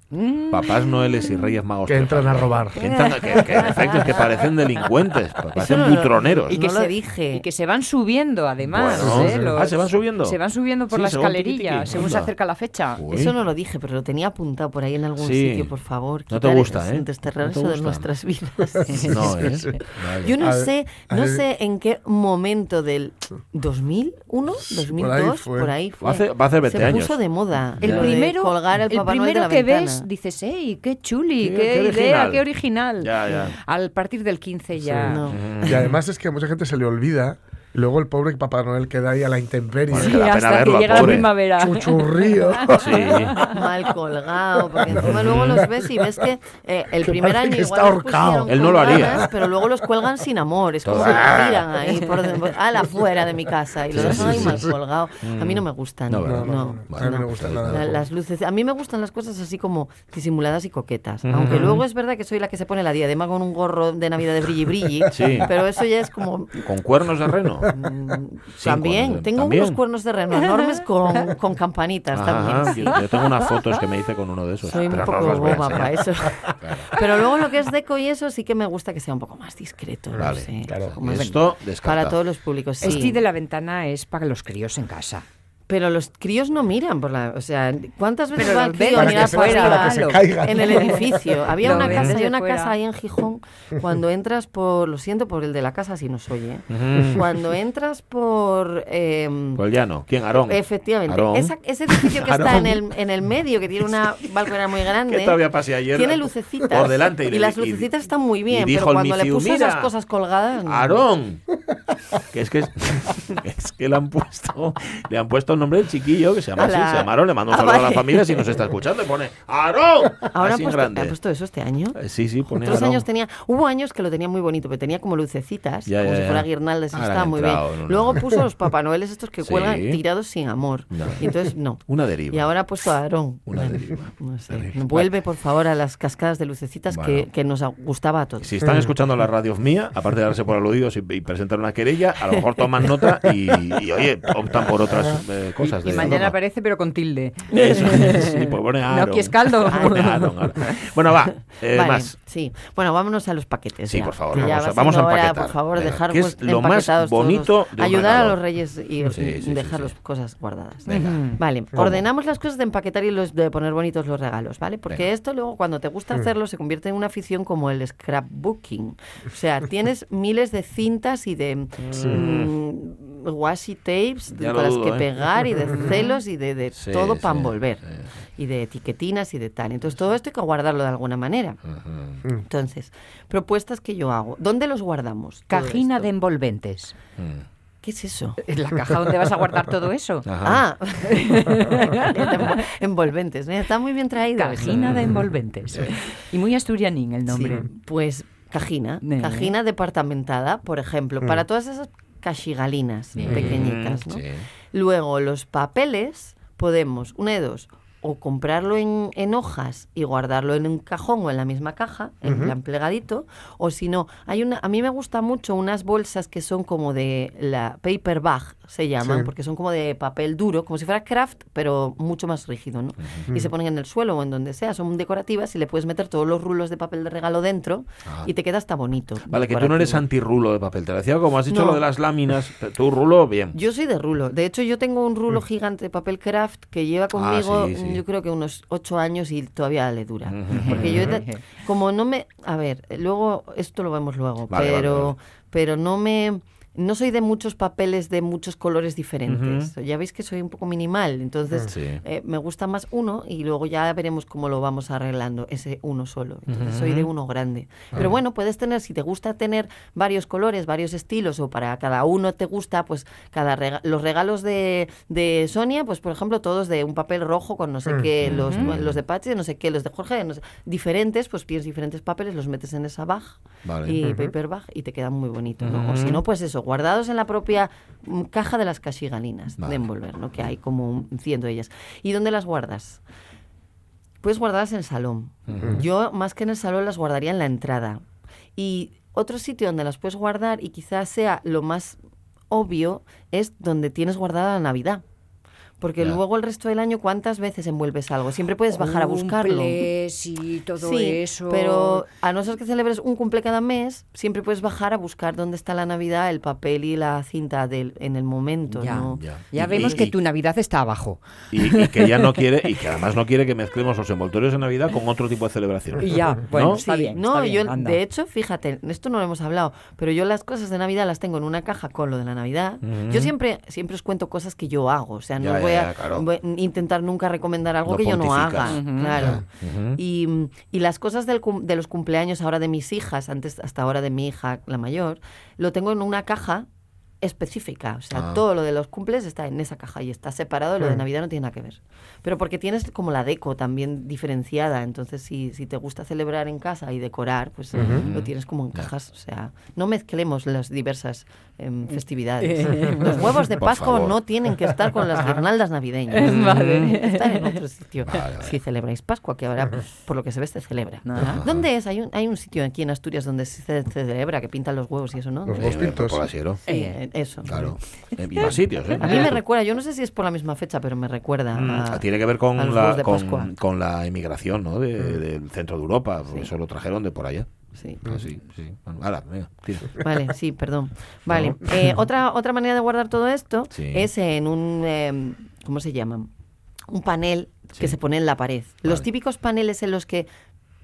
Speaker 1: papás noeles y reyes magos?
Speaker 2: Que entran a robar.
Speaker 1: Que, entran- que- que en efecto es que parecen delincuentes, parecen
Speaker 4: no
Speaker 1: butroneros.
Speaker 3: Y que,
Speaker 4: No lo
Speaker 3: se,
Speaker 4: dije.
Speaker 3: y que se van subiendo, además.
Speaker 1: Bueno,
Speaker 3: ¿eh?
Speaker 1: sí.
Speaker 3: Los-
Speaker 1: Ah, ¿se van subiendo?
Speaker 3: Se van subiendo por
Speaker 1: Sí,
Speaker 3: la
Speaker 1: según
Speaker 3: escalerilla,
Speaker 1: tiqui-tiqui.
Speaker 3: según se acerca la fecha.
Speaker 1: Uy.
Speaker 4: eso no lo dije, pero lo tenía apuntado por ahí en algún
Speaker 1: Sí.
Speaker 4: sitio, por favor.
Speaker 1: No te gusta, ¿eh?
Speaker 4: Desterrar
Speaker 1: No te
Speaker 4: eso de nuestras vidas.
Speaker 1: No, ¿eh? Vale.
Speaker 4: Yo no
Speaker 2: ver,
Speaker 4: sé, no
Speaker 2: ver.
Speaker 4: sé en qué momento del 2001, 2002,
Speaker 2: fue.
Speaker 4: por ahí fue.
Speaker 1: Va a hacer- va a hacer 20
Speaker 4: Se
Speaker 1: años.
Speaker 4: puso de moda.
Speaker 3: El primero,
Speaker 4: colgar el,
Speaker 3: el
Speaker 4: Papá Noel de
Speaker 3: primero
Speaker 4: la
Speaker 3: que
Speaker 4: ventana.
Speaker 3: Ves, dices, ¡ey, qué chuli!
Speaker 1: Qué-
Speaker 3: ¡Qué,
Speaker 1: qué
Speaker 3: idea! ¡Qué original!
Speaker 1: Ya, ya.
Speaker 3: Al partir del 15 ya.
Speaker 4: No.
Speaker 2: Y además es que a mucha gente se le olvida. Y luego el pobre Papá Noel queda ahí a la intemperie.
Speaker 1: Bueno,
Speaker 3: Sí, hasta
Speaker 1: verlo,
Speaker 3: que llega la
Speaker 1: pobre.
Speaker 3: primavera.
Speaker 2: Chuchurrío.
Speaker 1: Sí.
Speaker 4: Mal colgado, porque encima luego los ves y ves que eh, el
Speaker 2: Que
Speaker 4: primer año
Speaker 2: que
Speaker 4: igual
Speaker 2: está
Speaker 4: los
Speaker 2: ahorcado.
Speaker 4: pusieron
Speaker 1: Él no lo haría,
Speaker 4: pero luego los cuelgan sin amor, es como que los tiran ahí por a la fuera de mi casa y lo
Speaker 1: Sí,
Speaker 4: dejan
Speaker 1: sí,
Speaker 4: ahí
Speaker 1: sí,
Speaker 4: mal
Speaker 1: sí.
Speaker 4: colgado. A mí no me gustan,
Speaker 1: No,
Speaker 4: no, no,
Speaker 2: No, no, no. A mí no me gusta nada.
Speaker 4: La- las luces, a mí me gustan las cosas así como disimuladas y coquetas, aunque luego es verdad que soy la que se pone la diadema con un gorro de Navidad de brilli brilli,
Speaker 1: Sí.
Speaker 4: pero eso ya es como
Speaker 1: ¿Con cuernos de reno? Sí,
Speaker 4: también, tengo
Speaker 1: también.
Speaker 4: unos cuernos de reno enormes con, con campanitas
Speaker 1: Ajá,
Speaker 4: también.
Speaker 1: yo, yo tengo unas fotos que me hice con uno de esos.
Speaker 4: Soy un
Speaker 1: no
Speaker 4: poco
Speaker 1: a
Speaker 4: boba para eso. Pero luego lo que es deco y eso sí que me gusta que sea un poco más discreto. no sé,
Speaker 2: claro.
Speaker 1: Esto
Speaker 4: para todos los públicos. Sí.
Speaker 3: Este de la ventana es para los críos en casa.
Speaker 4: Pero los críos no miran por la... O sea, ¿cuántas veces
Speaker 3: Pero
Speaker 4: va el crío a mirar por
Speaker 3: fuera,
Speaker 2: para
Speaker 4: arriba
Speaker 2: que se
Speaker 3: lo-
Speaker 2: caigan.
Speaker 4: en el edificio? Había una casa, hay una
Speaker 3: fuera.
Speaker 4: casa ahí en Gijón, cuando entras por... Lo siento por el de la casa si nos oye.
Speaker 1: Ujú.
Speaker 4: Cuando entras por... em,
Speaker 1: Por el llano. ¿Quién? Aarón.
Speaker 4: Efectivamente.
Speaker 1: Aarón.
Speaker 4: Esa- ese edificio que está
Speaker 1: Aarón.
Speaker 4: en el, en el medio, que tiene una balconera muy grande,
Speaker 1: Que todavía pasé ayer.
Speaker 4: tiene lucecitas.
Speaker 1: Por delante.
Speaker 4: Y,
Speaker 1: le-
Speaker 4: las lucecitas están muy
Speaker 1: y
Speaker 4: bien,
Speaker 1: dijo
Speaker 4: pero
Speaker 1: el
Speaker 4: cuando le puso
Speaker 1: "Mira,
Speaker 4: esas cosas colgadas... no.
Speaker 1: Aarón. Que es que es que le han puesto le han puesto el nombre del chiquillo que se llama así, se llama Aarón, le mando un
Speaker 4: Ah,
Speaker 1: saludo a la familia si nos está escuchando y pone Aarón.
Speaker 4: Ahora
Speaker 1: así
Speaker 4: han puesto,
Speaker 1: grande.
Speaker 4: han puesto eso este año.
Speaker 1: Eh, Sí, sí, pone
Speaker 4: Otros
Speaker 1: Aarón.
Speaker 4: años tenía, hubo años que lo tenía muy bonito, pero tenía como lucecitas,
Speaker 1: Ya,
Speaker 4: como
Speaker 1: ya,
Speaker 4: si fuera guirnaldas, y estaba muy bien. Luego puso los Papá Noeles estos que
Speaker 1: Sí.
Speaker 4: cuelgan tirados sin amor.
Speaker 1: No.
Speaker 4: Y entonces no.
Speaker 1: Una deriva.
Speaker 4: Y ahora ha puesto a Aarón.
Speaker 1: Una
Speaker 4: Bueno,
Speaker 1: deriva.
Speaker 4: No sé.
Speaker 1: Terrible.
Speaker 4: Vuelve, por favor, a las cascadas de lucecitas que, nos gustaba a todos.
Speaker 1: Si están escuchando la radio mía, aparte de darse por aludidos y, y presentar una querella, a lo mejor toman nota y, y, oye, optan por otras eh, cosas.
Speaker 3: Y
Speaker 1: de
Speaker 3: mañana aparece, pero con tilde.
Speaker 1: Eso, sí, pues pone Aaron.
Speaker 3: No, caldo.
Speaker 1: Aaron. Bueno, va, eh,
Speaker 4: Vale,
Speaker 1: más.
Speaker 4: Sí. Bueno, vámonos a los paquetes.
Speaker 1: Sí,
Speaker 4: ya,
Speaker 1: por favor, vamos a-
Speaker 4: va
Speaker 1: vamos a
Speaker 4: siendo hora,
Speaker 1: empaquetar.
Speaker 4: por favor,
Speaker 1: Venga,
Speaker 4: dejar
Speaker 1: ¿qué es
Speaker 4: pues,
Speaker 1: lo más bonito de
Speaker 4: Ayudar a los reyes y
Speaker 1: Sí, sí,
Speaker 4: dejar las
Speaker 1: sí.
Speaker 4: cosas guardadas.
Speaker 1: Venga.
Speaker 4: Vale,
Speaker 1: ¿Cómo?
Speaker 4: ordenamos las cosas de empaquetar y los de poner bonitos los regalos, ¿vale? Porque
Speaker 1: Venga.
Speaker 4: esto luego cuando te gusta hacerlo se convierte en una afición como el scrapbooking. O sea, tienes miles de cintas y de mm, washi tapes
Speaker 1: Ya
Speaker 4: con
Speaker 1: lo
Speaker 4: las
Speaker 1: dudo,
Speaker 4: que
Speaker 1: ¿eh?
Speaker 4: Y de celos y de, de
Speaker 1: Sí,
Speaker 4: todo
Speaker 1: sí,
Speaker 4: para envolver.
Speaker 1: sí.
Speaker 4: Y de etiquetinas y de tal. Entonces todo esto hay que guardarlo de alguna manera.
Speaker 1: Ujú,
Speaker 4: Entonces, propuestas que yo hago. ¿Dónde los guardamos?
Speaker 3: Cajina de envolventes.
Speaker 1: ujú.
Speaker 4: ¿Qué es eso?
Speaker 3: ¿Es la caja donde vas a guardar todo eso?
Speaker 1: Ajá.
Speaker 4: Ah, envolventes. Está muy bien traído.
Speaker 3: Cajina de envolventes. Y muy asturianín el nombre.
Speaker 4: Pues cajina,
Speaker 3: Eh.
Speaker 4: cajina departamentada, por ejemplo, para todas esas cachigalinas pequeñitas. ¿no? Luego, los papeles podemos, una de dos, o comprarlo en, en hojas y guardarlo en un cajón o en la misma caja, en plan plegadito, o si no, hay una, a mí me gusta mucho unas bolsas que son como de la paper bag, se llaman,
Speaker 2: Sí.
Speaker 4: porque son como de papel duro, como si fuera craft, pero mucho más rígido, ¿no? Y se ponen en el suelo o en donde sea, son decorativas y le puedes meter todos los rulos de papel de regalo dentro
Speaker 1: Ah.
Speaker 4: y te queda hasta bonito.
Speaker 1: Vale, que tú no eres antirrulo de papel. Te lo decía como has dicho
Speaker 4: No.
Speaker 1: lo de las láminas. Tú rulo, bien.
Speaker 4: Yo soy de rulo. De hecho, yo tengo un rulo gigante de papel craft que lleva conmigo,
Speaker 1: Ah, sí, sí.
Speaker 4: Yo creo que unos ocho años y todavía le dura. Porque yo, como no me... A ver, luego, esto lo vemos luego,
Speaker 1: Vale, vale,
Speaker 4: pero,
Speaker 1: vale.
Speaker 4: pero no me... No soy de muchos papeles de muchos colores diferentes. Ya veis que soy un poco minimal, entonces
Speaker 1: Sí.
Speaker 4: eh, me gusta más uno y luego ya veremos cómo lo vamos arreglando, ese uno solo. Entonces soy de uno grande. Pero bueno, puedes tener, si te gusta tener varios colores, varios estilos, o para cada uno te gusta, pues cada rega- los regalos de, de Sonia, pues por ejemplo, todos de un papel rojo con no sé qué, los, los de Pachi, no sé qué, los de Jorge, no sé- diferentes, pues tienes diferentes papeles, los metes en esa bag
Speaker 1: Vale.
Speaker 4: y paper bag y te quedan muy bonitos, ¿no? O si no, pues eso, guardados en la propia mm, caja de las cachigalinas
Speaker 1: Vale.
Speaker 4: de envolver, ¿no? Que hay como un ciento de ellas. ¿Y dónde las guardas? Puedes guardarlas en el salón. Yo, más que en el salón, las guardaría en la entrada. Y otro sitio donde las puedes guardar, y quizás sea lo más obvio, es donde tienes guardada la Navidad. Porque
Speaker 1: Ya.
Speaker 4: luego el resto del año, ¿cuántas veces envuelves algo? Siempre puedes bajar a buscarlo.
Speaker 3: Cumples y todo
Speaker 4: sí,
Speaker 3: eso.
Speaker 4: pero a no ser que celebres un cumple cada mes, siempre puedes bajar a buscar dónde está la Navidad, el papel y la cinta del, en el momento.
Speaker 3: Ya,
Speaker 4: ¿no?
Speaker 1: Ya.
Speaker 3: Ya
Speaker 1: Y-
Speaker 3: vemos
Speaker 1: y-
Speaker 3: que
Speaker 1: y-
Speaker 3: tu Navidad está abajo.
Speaker 1: Y, y que ya no quiere, y que además no quiere que mezclemos los envoltorios de Navidad con otro tipo de celebración.
Speaker 3: Y ya, bueno,
Speaker 1: ¿No?
Speaker 3: está
Speaker 4: Sí,
Speaker 3: bien.
Speaker 4: no,
Speaker 3: está bien,
Speaker 4: yo,
Speaker 3: anda.
Speaker 4: de hecho, fíjate, esto no lo hemos hablado, pero yo las cosas de Navidad las tengo en una caja con lo de la Navidad. Yo siempre, siempre os cuento cosas que yo hago, o sea, no voy a
Speaker 1: ya, claro.
Speaker 4: voy a intentar nunca recomendar algo
Speaker 1: No
Speaker 4: que yo no haga, claro. Y, y las cosas del cum- de los cumpleaños ahora de mis hijas, antes hasta ahora de mi hija, la mayor, lo tengo en una caja específica. O sea,
Speaker 1: Ah.
Speaker 4: todo lo de los cumples está en esa caja y está separado. Lo de Navidad no tiene nada que ver. Pero porque tienes como la deco también diferenciada. Entonces, si, si te gusta celebrar en casa y decorar, pues lo tienes como en cajas. O sea, no mezclemos las diversas em, festividades. los huevos de Pascua no tienen que estar con las guirnaldas navideñas.
Speaker 3: Vale.
Speaker 4: Están en otro sitio.
Speaker 1: Vale, vale.
Speaker 4: Si celebráis Pascua, que ahora, por lo que se ve, se celebra. ¿Dónde es? Hay un, hay un sitio aquí en Asturias donde se ce- celebra, que pintan los huevos y eso, ¿no?
Speaker 2: Los
Speaker 1: Eh,
Speaker 2: huevos pintos.
Speaker 1: por Asiero.
Speaker 4: Sí, eh, eso.
Speaker 1: Claro. Eh, Y más sitios, ¿eh?
Speaker 4: A mí me recuerda, yo no sé si es por la misma fecha, pero me recuerda.
Speaker 1: Mm,
Speaker 4: a-
Speaker 1: Tiene que ver con la, con, con la emigración ¿no? de- del centro de Europa, porque
Speaker 4: Sí.
Speaker 1: eso lo trajeron de por allá.
Speaker 4: Sí.
Speaker 1: Ah, sí, sí. Bueno.
Speaker 4: Vale, sí, perdón. Vale. Eh, otra, otra manera de guardar todo esto
Speaker 1: Sí.
Speaker 4: es en un eh, ¿cómo se llaman? Un panel que se pone en la pared. Los típicos paneles en los que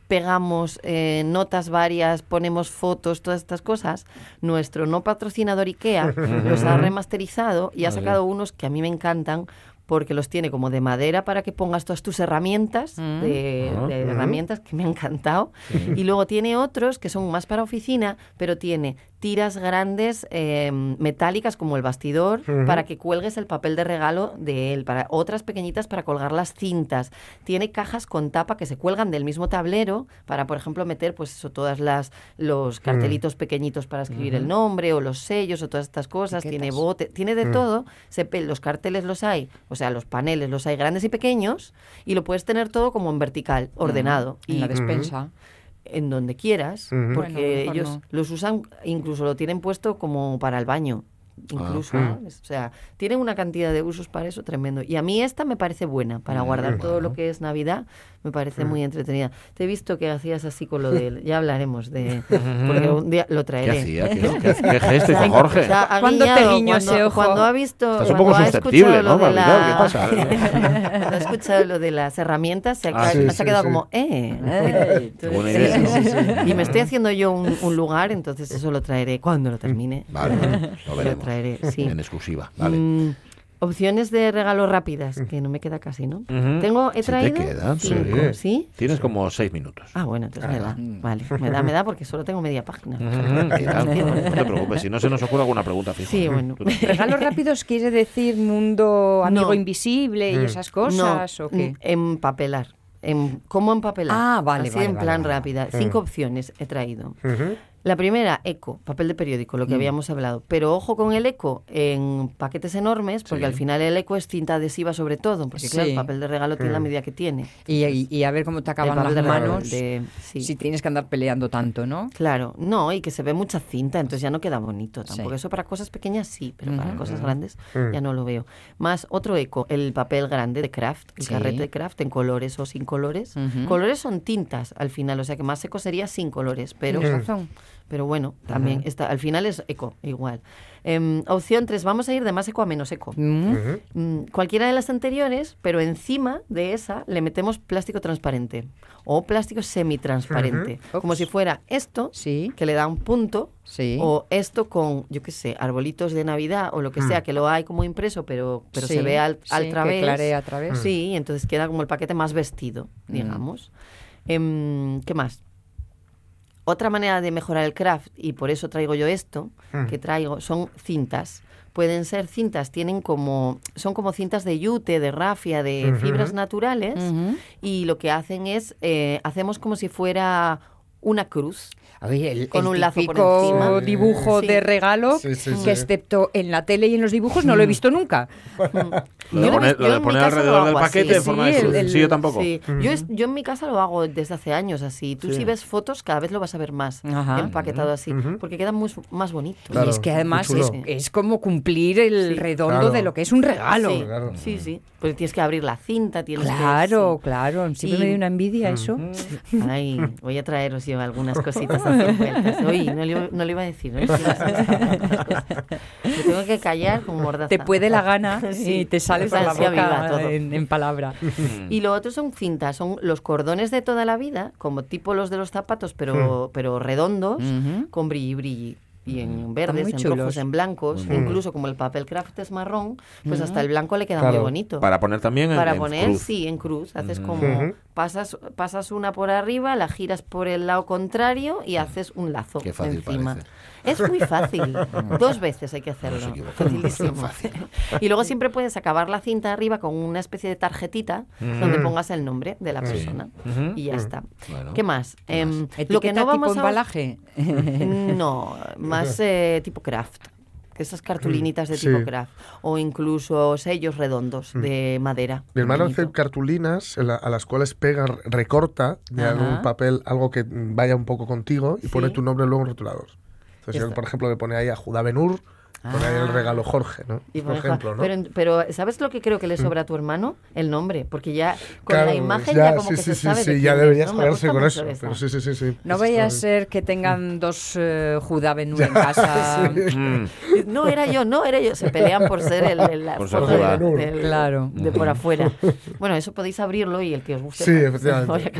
Speaker 4: pegamos eh, notas varias, ponemos fotos, todas estas cosas, nuestro no patrocinador IKEA los ha remasterizado y ha sacado unos que a mí me encantan porque los tiene como de madera para que pongas todas tus herramientas,
Speaker 3: Mm.
Speaker 4: de, de herramientas que me han encantado. Y luego tiene otros que son más para oficina, pero tiene tiras grandes eh, metálicas como el bastidor para que cuelgues el papel de regalo de él, para otras pequeñitas para colgar las cintas. Tiene cajas con tapa que se cuelgan del mismo tablero para, por ejemplo, meter pues eso, todas las los cartelitos pequeñitos para escribir el nombre o los sellos o todas estas cosas. Tiene bote, tiene de todo. Se los carteles los hay, o sea, los paneles los hay grandes y pequeños y lo puedes tener todo como en vertical, ordenado
Speaker 3: En
Speaker 4: y
Speaker 3: la despensa.
Speaker 4: En donde quieras, porque
Speaker 3: Bueno,
Speaker 4: ellos
Speaker 3: no.
Speaker 4: los usan, incluso lo tienen puesto como para el baño. Incluso, ¿sabes? o sea, tienen una cantidad de usos para eso tremendo. Y a mí esta me parece buena para guardar todo lo que es Navidad, me parece muy entretenida. Te he visto que hacías así con lo de, ya hablaremos de, porque un día lo
Speaker 1: ¿Qué
Speaker 4: traeré.
Speaker 1: hacía? ¿Qué, qué, qué gesto hizo Jorge?
Speaker 4: O sea, ha
Speaker 3: ¿Cuándo te
Speaker 4: guiñado,
Speaker 3: guiñó
Speaker 4: cuando,
Speaker 3: ese ojo?
Speaker 4: Cuando ha visto.
Speaker 1: Estás un
Speaker 4: cuando
Speaker 1: poco
Speaker 4: ha
Speaker 1: susceptible,
Speaker 4: escuchado
Speaker 1: ¿no,
Speaker 4: lo de
Speaker 1: Maribel?
Speaker 4: la-
Speaker 1: ¿Qué pasa?
Speaker 4: cuando ha escuchado lo de las herramientas, se ha,
Speaker 1: Ah,
Speaker 4: ca-
Speaker 1: sí,
Speaker 4: se ha
Speaker 2: sí,
Speaker 4: quedado
Speaker 2: sí.
Speaker 4: como, eh.
Speaker 1: Qué buena idea, ¿no?
Speaker 4: Y me estoy haciendo yo un, un lugar, entonces eso lo traeré cuando lo termine.
Speaker 1: Vale, Lo veremos.
Speaker 4: Traeré, sí.
Speaker 1: En exclusiva, vale.
Speaker 4: Mm, opciones de regalo rápidas, que no me queda casi, ¿no?
Speaker 1: Ujú.
Speaker 4: Tengo, he
Speaker 1: Sí te
Speaker 4: traído
Speaker 1: quedan, sí.
Speaker 4: cinco, ¿sí?
Speaker 1: Tienes como seis minutos.
Speaker 4: Ah, bueno, entonces me da. Vale, me da, me da porque solo tengo media página.
Speaker 1: No te preocupes, si no se nos ocurre alguna pregunta fija.
Speaker 4: Sí, bueno.
Speaker 3: ¿Regalos rápidos quiere decir mundo amigo
Speaker 4: No.
Speaker 3: invisible y esas cosas?
Speaker 4: no,
Speaker 3: ¿O qué?
Speaker 4: mm, empapelar. En, ¿Cómo empapelar?
Speaker 3: Ah, vale,
Speaker 4: Así
Speaker 3: vale,
Speaker 4: en
Speaker 3: vale,
Speaker 4: plan
Speaker 3: vale.
Speaker 4: rápida. Cinco opciones he traído. La primera, eco, papel de periódico,
Speaker 3: Mm.
Speaker 4: lo que habíamos hablado. Pero ojo con el eco en paquetes enormes, porque
Speaker 1: Sí.
Speaker 4: al final el eco es cinta adhesiva sobre todo, porque claro, el papel de regalo tiene la medida que tiene.
Speaker 3: Y, y- y a ver cómo te acaban las
Speaker 4: de
Speaker 3: manos
Speaker 4: de- sí.
Speaker 3: si tienes que andar peleando tanto, ¿no?
Speaker 4: Claro, no, y que se ve mucha cinta, entonces ya no queda bonito tampoco.
Speaker 3: Sí.
Speaker 4: Eso para cosas pequeñas sí, pero para cosas grandes
Speaker 2: Mm.
Speaker 4: ya no lo veo. Más otro eco, el papel grande de craft, el
Speaker 3: Sí.
Speaker 4: carrete de craft en colores o sin colores. Colores son tintas al final, o sea que más seco sería sin colores, pero
Speaker 3: Tienes razón.
Speaker 4: Pero bueno, también está, al final es eco, igual. Em, opción 3, vamos a ir de más eco a menos eco.
Speaker 3: Mm.
Speaker 4: Mm, cualquiera de las anteriores, pero encima de esa le metemos plástico transparente o plástico semitransparente,
Speaker 3: Ujú.
Speaker 4: como si fuera esto,
Speaker 3: Sí,
Speaker 4: que le da un punto,
Speaker 3: sí.
Speaker 4: o esto con, yo qué sé, arbolitos de Navidad o lo que sea, que lo hay como impreso, pero, pero
Speaker 3: Sí,
Speaker 4: se ve al, al través.
Speaker 3: clarea a través.
Speaker 4: Sí, entonces queda como el paquete más vestido,
Speaker 3: Mm.
Speaker 4: digamos. Em, ¿Qué más? Otra manera de mejorar el craft, y por eso traigo yo esto,
Speaker 2: Mm.
Speaker 4: que traigo, son cintas. Pueden ser cintas, tienen como, son como cintas de yute, de rafia, de fibras naturales, y lo que hacen es, eh, hacemos como si fuera una cruz.
Speaker 3: Oye, el,
Speaker 4: Con
Speaker 3: el
Speaker 4: un lazo por encima.
Speaker 3: dibujo
Speaker 4: Sí.
Speaker 3: de regalo
Speaker 2: Sí, sí,
Speaker 3: que
Speaker 2: sí.
Speaker 3: excepto en la tele y en los dibujos no lo he visto nunca.
Speaker 1: Lo de
Speaker 4: lo he
Speaker 1: poner, lo de
Speaker 4: en mi
Speaker 1: poner
Speaker 4: casa lo
Speaker 1: alrededor del paquete en
Speaker 4: Sí,
Speaker 1: forma de
Speaker 3: el-
Speaker 1: Sí, yo tampoco.
Speaker 4: Sí, yo, es- yo en mi casa lo hago desde hace años así. Tú
Speaker 1: Sí.
Speaker 4: si ves fotos, cada vez lo vas a ver más
Speaker 3: Ajá.
Speaker 4: empaquetado así,
Speaker 2: Ujú.
Speaker 4: porque queda muy, más bonito.
Speaker 2: Claro,
Speaker 3: y es que además es, es como cumplir el
Speaker 4: Sí.
Speaker 3: redondo
Speaker 2: Claro.
Speaker 3: de lo que es un regalo.
Speaker 4: Sí,
Speaker 2: Claro.
Speaker 4: sí, sí. Pues tienes que abrir la cinta, tienes
Speaker 3: Claro,
Speaker 4: que...
Speaker 3: claro. Siempre
Speaker 4: Y-
Speaker 3: me dio una envidia eso.
Speaker 4: Ay, voy a traeros yo algunas cositas no le, iba- no le iba a decir. ¿no? Me tengo que callar con mordaza.
Speaker 3: Te puede la gana
Speaker 4: Sí.
Speaker 3: y te sale por la
Speaker 4: viva,
Speaker 3: boca
Speaker 4: todo.
Speaker 3: en, en palabra.
Speaker 4: Y lo otro son cintas, son los cordones de toda la vida, como tipo los de los zapatos, pero, pero redondos, con brilli brilli. Y en verdes,
Speaker 3: muy
Speaker 4: en
Speaker 3: chulos.
Speaker 4: rojos, en blancos,
Speaker 1: Muy
Speaker 4: incluso como el papel craft es marrón, pues hasta el blanco le queda
Speaker 2: Claro.
Speaker 4: muy bonito.
Speaker 1: Para poner también en,
Speaker 4: Para
Speaker 1: en
Speaker 4: poner,
Speaker 1: cruz.
Speaker 4: sí, en cruz. Haces como, pasas, pasas una por arriba, la giras por el lado contrario y haces un lazo
Speaker 1: Qué fácil
Speaker 4: encima.
Speaker 1: parece.
Speaker 4: Es muy fácil. Dos veces hay que hacerlo. Facilísimo. y luego siempre puedes acabar la cinta arriba con una especie de tarjetita donde pongas el nombre de la persona. Y ya está.
Speaker 1: Bueno.
Speaker 4: ¿Qué más?
Speaker 1: ¿Qué más?
Speaker 4: Em,
Speaker 3: Etiqueta
Speaker 4: lo que no vamos
Speaker 3: tipo
Speaker 4: a...
Speaker 3: embalaje.
Speaker 4: No, más eh, tipo craft. Esas cartulinitas de
Speaker 2: Sí.
Speaker 4: tipo craft. O incluso sellos redondos de madera.
Speaker 2: Mi hermano
Speaker 4: Bonito.
Speaker 2: hace cartulinas a las cuales pega, recorta de
Speaker 3: Ajá.
Speaker 2: algún papel algo que mm, vaya un poco contigo y
Speaker 4: Sí.
Speaker 2: pone tu nombre luego en rotulador. Entonces, por ejemplo, le pone ahí a Judá Benur Pone ahí el regalo Jorge, ¿no?
Speaker 4: Y
Speaker 2: Por ejemplo, ¿no?
Speaker 4: pero, pero, ¿sabes lo que creo que le sobra a tu hermano? El nombre, porque ya con
Speaker 2: Claro,
Speaker 4: la imagen ya, como
Speaker 2: sí,
Speaker 4: que
Speaker 2: sí,
Speaker 4: se
Speaker 2: sí,
Speaker 4: sabe
Speaker 2: sí,
Speaker 4: de
Speaker 2: ya deberías
Speaker 4: ¿no?
Speaker 2: Quedarse
Speaker 4: gusta
Speaker 2: con eso. Pero sí, sí, sí, sí.
Speaker 3: No vaya a ser que tengan dos eh, Judá Benú en casa.
Speaker 1: Mm.
Speaker 4: No era yo, no era yo. Se pelean por ser el, el- la
Speaker 1: Por ser
Speaker 4: del- del-
Speaker 3: Claro.
Speaker 4: de por afuera. Bueno, eso podéis abrirlo y el que os guste.
Speaker 2: Sí, efectivamente.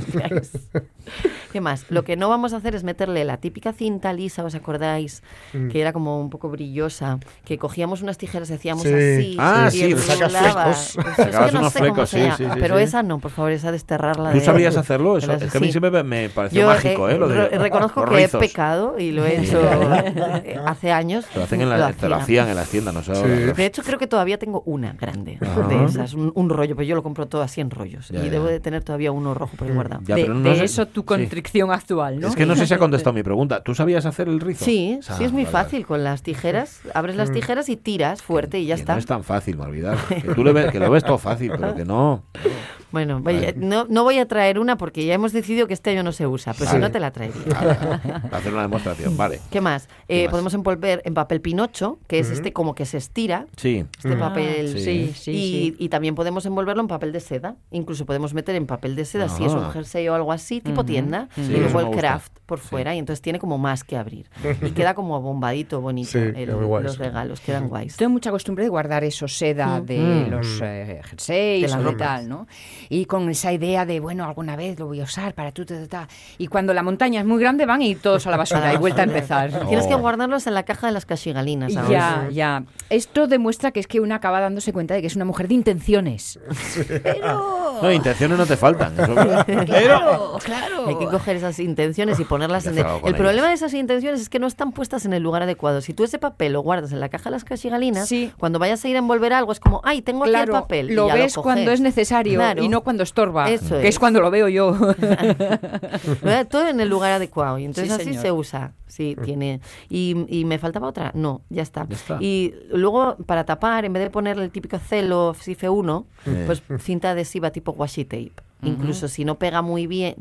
Speaker 4: ¿Qué más? Lo que no vamos a hacer es meterle la típica cinta lisa, ¿os acordáis?
Speaker 2: Mm.
Speaker 4: Que era como un poco brillosa, que cogíamos unas tijeras y hacíamos
Speaker 2: Sí.
Speaker 4: así.
Speaker 1: Ah,
Speaker 4: y
Speaker 1: sí,
Speaker 4: él
Speaker 1: saca
Speaker 4: rulaba.
Speaker 2: flecos.
Speaker 4: Es
Speaker 1: Sacabas
Speaker 4: que no
Speaker 1: unos
Speaker 4: sé cómo
Speaker 1: flecos,
Speaker 4: se
Speaker 1: sí,
Speaker 4: pero esa no, por favor, esa desterrarla.
Speaker 1: ¿Tú
Speaker 4: de-
Speaker 1: sabías hacerlo? Eso, es que a mí siempre me pareció
Speaker 4: Yo,
Speaker 1: mágico,
Speaker 4: eh,
Speaker 1: ¿eh? Lo de
Speaker 4: re- reconozco que he pecado y lo he hecho eh, hace años.
Speaker 1: Te lo, hacen en la, te lo
Speaker 4: hacía.
Speaker 1: hacían en la tienda, no sé.
Speaker 4: De hecho, creo que todavía tengo una grande
Speaker 1: Ajá.
Speaker 4: de esas, un, un rollo, pero yo lo compro todo así en rollos.
Speaker 1: Ya,
Speaker 4: y
Speaker 1: ya.
Speaker 4: debo de tener todavía uno rojo por guardado.
Speaker 1: Ya,
Speaker 3: de
Speaker 1: pero no
Speaker 3: de
Speaker 1: sé-
Speaker 3: eso tu
Speaker 1: sí.
Speaker 3: constricción actual, ¿no?
Speaker 1: Es que no sé si ha contestado mi pregunta. ¿Tú sabías hacer el rizo?
Speaker 4: Sí,
Speaker 1: Ah,
Speaker 4: sí, es muy
Speaker 1: vale.
Speaker 4: fácil. Con las tijeras, abres las tijeras y tiras fuerte y ya
Speaker 1: Que
Speaker 4: está.
Speaker 1: No es tan fácil, me olvidar. Que tú le ves, que lo ves todo fácil, pero que no.
Speaker 4: Bueno, vaya, no, no voy a traer una porque ya hemos decidido que este año no se usa, pero si no te la traería.
Speaker 1: Vale, vale. hacer una demostración, vale.
Speaker 4: ¿Qué más?
Speaker 1: ¿Qué
Speaker 4: Eh,
Speaker 1: más?
Speaker 4: Podemos envolver en papel pinocho, que es este como que se estira.
Speaker 1: Sí.
Speaker 4: Este papel.
Speaker 3: Ah, sí, sí,
Speaker 4: y,
Speaker 3: sí.
Speaker 4: y también podemos envolverlo en papel de seda. Incluso podemos meter en papel de seda si es un
Speaker 1: Ah.
Speaker 4: jersey o algo así, tipo tienda.
Speaker 1: Sí,
Speaker 4: y luego el craft por
Speaker 1: Sí.
Speaker 4: fuera. Y entonces tiene como más que abrir. Y queda como bombadito, bonito.
Speaker 2: Sí,
Speaker 4: el- los
Speaker 2: sí.
Speaker 4: regalos quedan guays.
Speaker 3: Tengo mucha costumbre de guardar eso, seda de
Speaker 1: Mm.
Speaker 3: los eh, jerseys
Speaker 4: De
Speaker 3: de
Speaker 4: ropas.
Speaker 3: tal, ¿no? Y con esa idea de, bueno, alguna vez lo voy a usar para tú, ta, ta, ta. Y cuando la montaña es muy grande van y todos a la basura y vuelta a empezar.
Speaker 4: Tienes que guardarlos en la caja de las cachigalinas. ahora.
Speaker 3: Ya, ya. Esto demuestra que es que una acaba dándose cuenta de que es una mujer de intenciones.
Speaker 1: No, intenciones no te faltan. eso-
Speaker 3: Claro, claro.
Speaker 4: Hay que coger esas intenciones y ponerlas
Speaker 1: Y
Speaker 4: en el...
Speaker 1: algo con
Speaker 4: El problema
Speaker 1: ellas.
Speaker 4: de esas intenciones es que no están puestas en el lugar adecuado. Si tú ese papel lo guardas en la caja de las cachigalinas,
Speaker 3: Sí.
Speaker 4: cuando vayas a ir a envolver algo es como, ay, tengo aquí
Speaker 3: Claro,
Speaker 4: el papel. y
Speaker 3: lo
Speaker 4: ya
Speaker 3: ves cuando es necesario
Speaker 4: Claro.
Speaker 3: y no cuando estorba,
Speaker 4: Eso
Speaker 3: que es
Speaker 4: es.
Speaker 3: cuando lo veo yo.
Speaker 4: Todo en el lugar adecuado. Y entonces
Speaker 3: Sí,
Speaker 4: así
Speaker 3: señor.
Speaker 4: se usa. Sí, tiene. Y, y me faltaba otra. No, ya está.
Speaker 1: Ya está.
Speaker 4: Y luego, para tapar, en vez de ponerle el típico celo Cife 1,
Speaker 1: Eh.
Speaker 4: pues cinta adhesiva tipo washi tape. Incluso si no pega muy bien.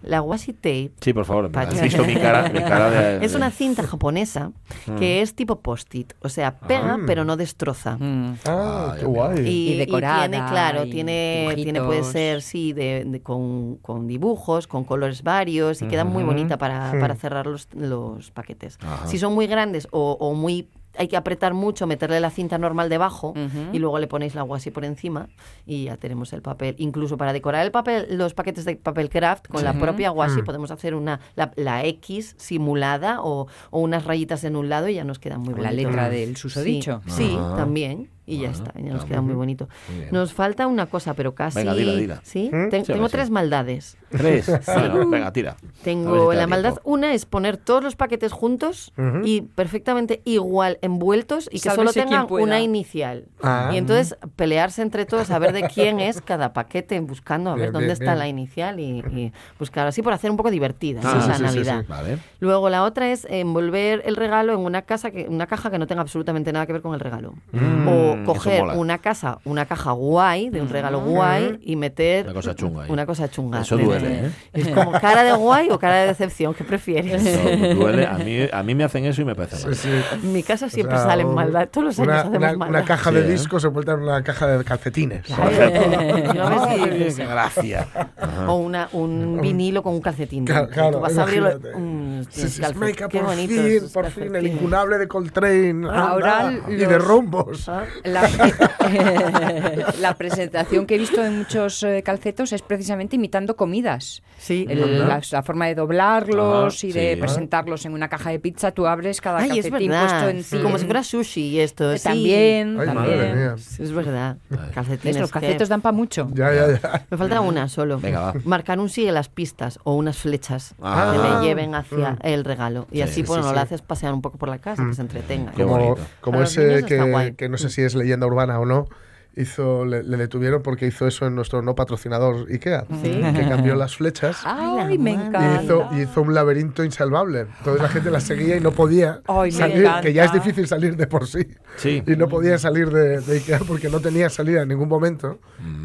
Speaker 4: La washi tape
Speaker 1: Sí, por favor.
Speaker 4: Pachi.
Speaker 1: ¿Has visto mi cara? Mi cara de,
Speaker 4: es una cinta japonesa
Speaker 1: Mm.
Speaker 4: que es tipo post-it. O sea, pega,
Speaker 2: Ah.
Speaker 4: pero no destroza.
Speaker 3: Mm.
Speaker 2: Ah,
Speaker 1: Ah,
Speaker 2: qué guay.
Speaker 3: Y decorada,
Speaker 4: tiene, claro,
Speaker 3: y
Speaker 4: tiene, tiene puede ser, sí, de, de- con, con dibujos, con colores varios y queda muy bonita para, para cerrar los, los paquetes.
Speaker 1: Ajá.
Speaker 4: Si son muy grandes o, o muy hay que apretar mucho, meterle la cinta normal debajo y luego le ponéis la washi por encima y ya tenemos el papel. Incluso para decorar el papel, los paquetes de papel craft con la propia washi podemos hacer una la, la X simulada o, o unas rayitas en un lado y ya nos queda muy bonito.
Speaker 3: La letra del susodicho.
Speaker 4: Sí, también. Y ya está, ya nos
Speaker 1: está
Speaker 4: queda
Speaker 1: muy
Speaker 4: bonito.
Speaker 1: Muy.
Speaker 4: Nos falta una cosa, pero casi.
Speaker 1: Venga, dila, dila.
Speaker 4: ¿Sí?
Speaker 2: ¿Mm?
Speaker 4: Ten-
Speaker 1: Sí,
Speaker 4: tengo
Speaker 1: sí.
Speaker 4: tres maldades.
Speaker 1: Tres. Bueno, venga, tira. Si
Speaker 4: Tengo
Speaker 1: te da
Speaker 4: la maldad. Una es poner todos los paquetes juntos y perfectamente igual envueltos y que solo
Speaker 3: Sálvese
Speaker 4: tengan una inicial.
Speaker 2: Ah.
Speaker 4: Y entonces pelearse entre todos a ver de quién es cada paquete, buscando a ver
Speaker 2: Bien,
Speaker 4: dónde
Speaker 2: bien,
Speaker 4: está
Speaker 2: bien.
Speaker 4: la inicial y, y buscar así por hacer un poco divertida
Speaker 1: Ah,
Speaker 2: sí.
Speaker 4: Navidad.
Speaker 1: Vale.
Speaker 4: Luego la otra es envolver el regalo en una casa que una caja que no tenga absolutamente nada que ver con el regalo.
Speaker 1: Mm,
Speaker 4: o
Speaker 1: eso
Speaker 4: coger una casa, una caja guay de un regalo guay y meter
Speaker 1: Una cosa chunga ahí.
Speaker 4: Una cosa chunga.
Speaker 1: Eso duele, ¿eh?
Speaker 4: Es como cara de guay o cara de decepción, ¿qué prefieres?
Speaker 1: Eso duele. A mí, a mí me hacen eso y me parece mal.
Speaker 2: Sí, sí.
Speaker 4: En mi casa siempre
Speaker 2: O sea,
Speaker 4: salen maldad, todos los años
Speaker 2: una,
Speaker 4: hacemos
Speaker 2: una-
Speaker 4: maldad.
Speaker 2: una caja
Speaker 1: Sí,
Speaker 2: de
Speaker 1: ¿eh?
Speaker 2: discos se vuelve en una caja de calcetines.
Speaker 1: Por ejemplo.
Speaker 4: Yo a ver si-
Speaker 1: Ay, qué gracia. Ajá.
Speaker 4: O una, un vinilo con un calcetín.
Speaker 2: Claro, claro,
Speaker 4: Tú vas a abrirlo. mm,
Speaker 2: Sí, sí,
Speaker 4: calcet- qué
Speaker 2: por fin, por fin, el incunable de Coltrane.
Speaker 3: Ahora
Speaker 2: anda, y de rombos.
Speaker 4: Ah,
Speaker 3: La, la presentación que he visto en muchos eh, calcetos es precisamente imitando comidas.
Speaker 4: Sí,
Speaker 3: El- la, la forma de doblarlos y de
Speaker 1: sí.
Speaker 3: presentarlos en una caja de pizza, tú abres cada
Speaker 4: Ay, es
Speaker 3: calcetín puesto
Speaker 4: sí,
Speaker 3: encima.
Speaker 4: Como si fuera sushi y esto.
Speaker 3: Eh,
Speaker 4: sí.
Speaker 3: También,
Speaker 2: Ay,
Speaker 3: también.
Speaker 2: madre mía.
Speaker 4: Sí, Es verdad. Calcetines.
Speaker 3: Los
Speaker 4: que-
Speaker 3: calcetos dan para mucho.
Speaker 2: Ya, ya, ya.
Speaker 4: Me falta una solo.
Speaker 1: Venga, va.
Speaker 4: Marcar un sigue las pistas o unas flechas
Speaker 1: Ah.
Speaker 4: que le lleven hacia el regalo. Y
Speaker 1: Sí,
Speaker 4: así,
Speaker 1: sí,
Speaker 4: bueno,
Speaker 2: sí.
Speaker 4: lo haces pasear un poco por la casa, que se entretenga.
Speaker 1: Qué
Speaker 2: Como, como ese que, que no sé si es leyenda urbana o no, hizo le, le detuvieron porque hizo eso en nuestro no patrocinador IKEA, que cambió las flechas
Speaker 3: Ay, me
Speaker 4: Ay, la
Speaker 3: encanta.
Speaker 2: y hizo, y hizo un laberinto insalvable. Entonces la gente las seguía y no podía
Speaker 3: Ay,
Speaker 2: salir, que ya es difícil salir de por sí.
Speaker 1: Sí.
Speaker 2: Y no podía salir de, de IKEA porque no tenía salida en ningún momento.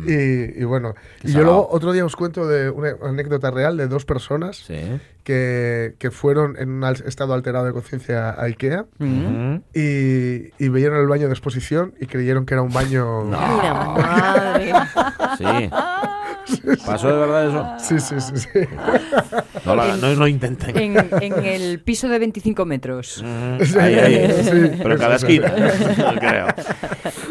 Speaker 2: Y, y bueno, y yo luego otro día os cuento de una anécdota real de dos personas
Speaker 1: Sí.
Speaker 2: Que, que fueron en un estado alterado de conciencia a Ikea y, y veían el baño de exposición y creyeron que era un baño...
Speaker 4: Mira, madre.
Speaker 1: Sí. ¿Pasó de verdad eso?
Speaker 2: Sí, sí, sí, sí.
Speaker 1: No, la- no, no intenten.
Speaker 3: En, en el piso de 25 metros.
Speaker 1: Ujú. Ahí, ahí.
Speaker 2: Sí,
Speaker 1: Pero en cada esquina, creo.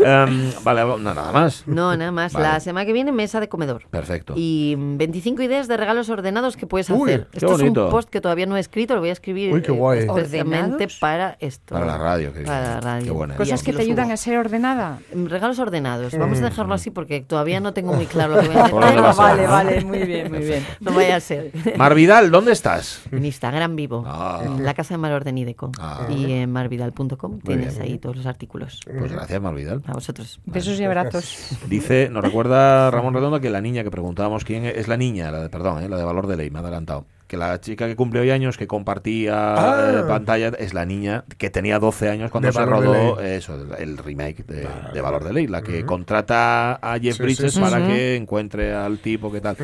Speaker 1: Em, vale, no, nada más.
Speaker 4: No, nada más.
Speaker 1: Vale.
Speaker 4: La semana que viene, mesa de comedor.
Speaker 1: Perfecto.
Speaker 4: Y mm, 25 ideas de regalos ordenados que puedes
Speaker 2: Uy,
Speaker 4: hacer.
Speaker 1: qué
Speaker 4: Esto es
Speaker 1: bonito.
Speaker 4: un post que todavía no he escrito, lo voy a escribir
Speaker 2: Uy, qué
Speaker 4: eh,
Speaker 2: guay.
Speaker 4: especialmente
Speaker 3: ¿Ordenados?
Speaker 4: para esto.
Speaker 1: Para la radio. que-
Speaker 4: Para la radio.
Speaker 1: Qué buena.
Speaker 3: Cosas que te ayudan a ser ordenada.
Speaker 4: Mm, Regalos ordenados. Vamos a dejarlo así porque todavía no tengo muy claro lo que voy a
Speaker 1: a
Speaker 3: vale,
Speaker 1: ¿no?
Speaker 3: vale, muy bien, muy bien.
Speaker 4: No vaya a ser.
Speaker 1: Mar Vidal, ¿dónde estás?
Speaker 4: En Instagram vivo,
Speaker 1: Ah.
Speaker 4: en la casa de Mar Ordenideco.
Speaker 1: Ah.
Speaker 4: Y en marvidal.com tienes
Speaker 1: bien.
Speaker 4: ahí todos los artículos.
Speaker 1: Pues gracias, Mar Vidal.
Speaker 4: A vosotros.
Speaker 3: Besos y abrazos.
Speaker 1: Dice, nos recuerda Ramón Redondo que la niña que preguntábamos quién es la niña, la de, perdón, eh, la de valor de ley, me ha adelantado. Que la chica que cumple hoy años, que compartía
Speaker 2: Ah.
Speaker 1: eh, pantalla, es la niña que tenía 12 años cuando
Speaker 2: De
Speaker 1: se
Speaker 2: Valor
Speaker 1: rodó eso, el, remake de, de Valor de Ley, la que contrata a Jeff
Speaker 2: Sí,
Speaker 1: Bridges
Speaker 2: sí, sí,
Speaker 1: para
Speaker 4: sí.
Speaker 1: que encuentre al tipo que tal.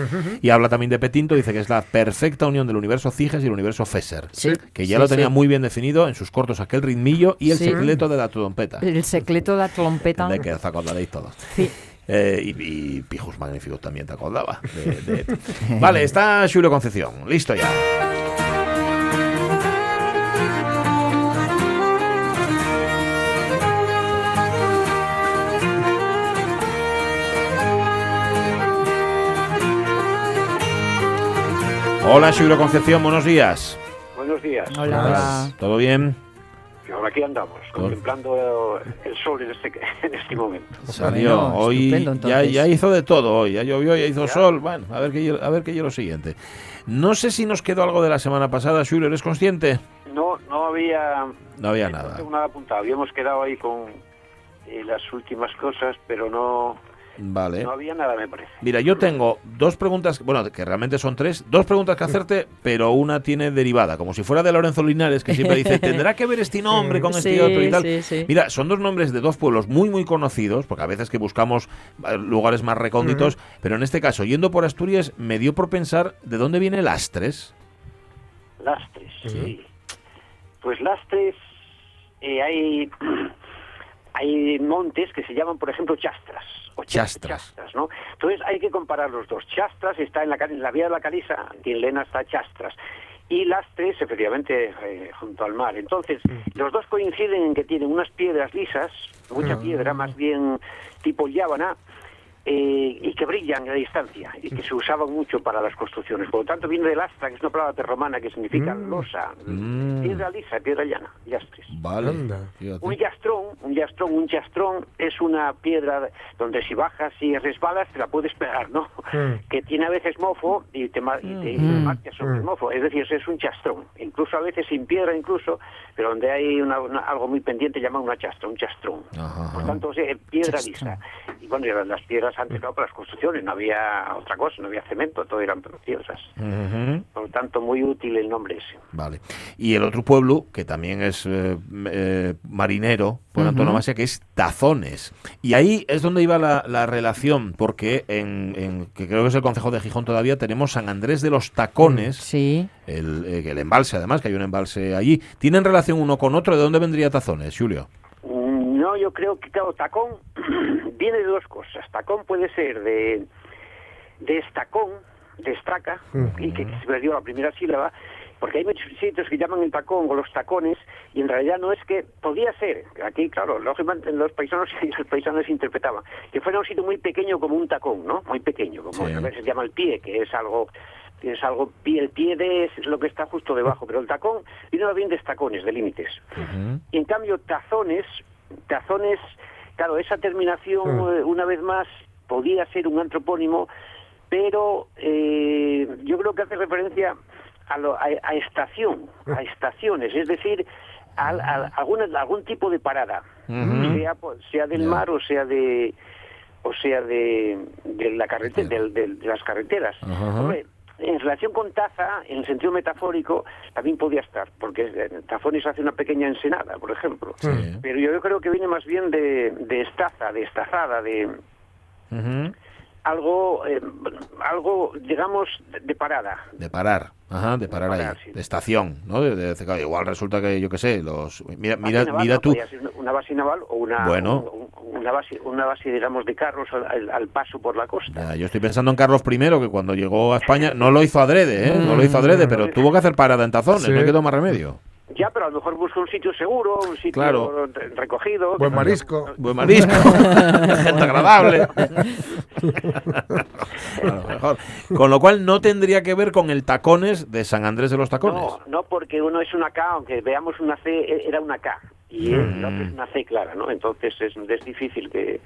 Speaker 1: Y habla también de Petinto, dice que es la perfecta unión del universo Ciges y el universo Fesser.
Speaker 2: Sí.
Speaker 1: Que ya
Speaker 2: Sí,
Speaker 1: lo tenía
Speaker 2: sí.
Speaker 1: muy bien definido en sus cortos aquel ritmillo y el
Speaker 3: Sí.
Speaker 1: secreto de la trompeta.
Speaker 3: El secreto de la trompeta.
Speaker 1: De que os acordaréis todos.
Speaker 3: Sí.
Speaker 1: Eh, y, y Pijos Magníficos también te acordaba. de- de- Vale, está Julio Concepción. Listo ya. Hola, Julio Concepción, buenos días.
Speaker 5: Buenos días.
Speaker 3: Hola, hola.
Speaker 1: ¿Todo bien?
Speaker 5: Ahora aquí andamos, contemplando el sol en este, en este momento.
Speaker 1: Salió.
Speaker 3: Bueno,
Speaker 1: hoy
Speaker 3: estupendo,
Speaker 1: ya, ya hizo de todo hoy. Ya llovió, ya hizo sol. Bueno, a ver qué a ver qué lo siguiente. No sé si nos quedó algo de la semana pasada, Julio, ¿eres consciente?
Speaker 5: No, no había,
Speaker 1: No había
Speaker 5: no
Speaker 1: nada.
Speaker 5: tengo nada apuntado. Habíamos quedado ahí con eh, las últimas cosas, pero no,
Speaker 1: Vale.
Speaker 5: no había nada, me parece.
Speaker 1: Mira, yo tengo dos preguntas, bueno, que realmente son tres, dos preguntas que hacerte, pero una tiene derivada, como si fuera de Lorenzo Linares, que siempre dice, tendrá que ver este nombre con este
Speaker 3: Sí,
Speaker 1: otro y tal.
Speaker 3: sí, sí.
Speaker 1: Mira, son dos nombres de dos pueblos muy, muy conocidos, porque a veces que buscamos eh, lugares más recónditos, pero en este caso, yendo por Asturias, me dio por pensar de dónde viene Lastres.
Speaker 5: Lastres, sí. Pues Lastres, eh, hay, hay montes que se llaman, por ejemplo, chastras. O cha-
Speaker 1: Chastras.
Speaker 5: ¿no? Entonces hay que comparar los dos. Chastras está en la, en la vía de la Caliza, aquí en Lena está Chastras. Y Lastres, efectivamente, eh, junto al mar. Entonces, los dos coinciden en que tienen unas piedras lisas, mucha piedra, más bien tipo llábana, eh, y que brillan a distancia y que se usaban mucho para las construcciones. Por lo tanto, viene de lastra, que es una palabra romana que significa losa,
Speaker 1: Mm.
Speaker 5: piedra lisa, piedra llana, yastres.
Speaker 1: Vale.
Speaker 5: Un yastrón, un yastrón, un yastrón es una piedra donde si bajas y resbalas te la puedes pegar, ¿no?
Speaker 2: Mm.
Speaker 5: Que tiene a veces mofo y te, ma- y te, y te marcas sobre el mofo. Es decir, es un chastrón. Incluso a veces sin piedra, incluso, pero donde hay una- una- algo muy pendiente llaman una chastra, un chastrón.
Speaker 1: Ajá, ajá.
Speaker 5: Por tanto, o sea, piedra
Speaker 3: Chastrón.
Speaker 5: lisa. Y bueno, las piedras antes no para las construcciones, no había otra cosa, no había cemento, todo eran piedras.
Speaker 1: Ujú.
Speaker 5: Por lo tanto, muy útil el nombre ese.
Speaker 1: Vale. Y el otro pueblo, que también es eh, eh, marinero, por antonomasia, que es Tazones. Y ahí es donde iba la, la relación, porque en, en- que creo que es el Concejo de Gijón todavía, tenemos San Andrés de los Tacones,
Speaker 3: Sí.
Speaker 1: el, el embalse además, que hay un embalse allí. ¿Tienen relación uno con otro? ¿De dónde vendría Tazones, Julio?
Speaker 5: Yo creo que, claro, tacón viene de dos cosas. Tacón puede ser de, de estacón, de estaca, y que, se perdió la primera sílaba, porque hay muchos sitios que llaman el tacón o los tacones, y en realidad no es que, podía ser, aquí, claro, lógicamente los paisanos y los paisanos interpretaban, que fuera un sitio muy pequeño como un tacón, ¿no? Muy pequeño, como
Speaker 1: Sí.
Speaker 5: a veces se llama el pie, que es algo es algo pie, el pie de es lo que está justo debajo, pero el tacón viene bien de estacones, de límites. Y en cambio, tazones, tazones, claro, esa terminación, eh, una vez más, podía ser un antropónimo, pero eh, yo creo que hace referencia a, lo- a- a estación, a estaciones, es decir, a, alguna- algún tipo de parada, sea, po- sea del mar o sea de o sea de, de la carretera, del- del- de las carreteras.
Speaker 1: Ajá.
Speaker 5: Hombre, en relación con Taza, en el sentido metafórico, también podía estar, porque en Tafones hace una pequeña ensenada, por ejemplo.
Speaker 1: Sí.
Speaker 5: Pero yo creo que viene más bien de, de estaza, de estazada, de. Algo, eh, algo digamos, de parada.
Speaker 1: De parar, ajá, de parar,
Speaker 5: parar,
Speaker 1: ahí,
Speaker 5: sí.
Speaker 1: de estación, ¿no? De, de- de- igual resulta que, yo qué sé, los... Mira,
Speaker 5: Base
Speaker 1: mira,
Speaker 5: naval,
Speaker 1: mira
Speaker 5: ¿no?
Speaker 1: tú,
Speaker 5: una base naval o una,
Speaker 1: Bueno.
Speaker 5: un- una, base, una base, digamos, de carros al, paso por la costa.
Speaker 1: Ya, yo estoy pensando en Carlos I, que cuando llegó a España no lo hizo adrede, ¿eh? No lo hizo adrede, pero tuvo que hacer parada en tazones,
Speaker 2: Sí.
Speaker 1: no quedó más remedio.
Speaker 5: Ya, pero a lo mejor busca un sito seguro, un sitio
Speaker 1: Claro.
Speaker 5: recogido.
Speaker 2: Buen marisco.
Speaker 1: Buen marisco, gente agradable. A lo mejor. Con lo cual no tendría que ver con el tacones de San Andrés de los Tacones.
Speaker 5: No, no, porque uno es una K, aunque veamos una C, e- era una K. Y el
Speaker 1: Mm.
Speaker 5: otro es una C clara, ¿no? Entonces es, es difícil que...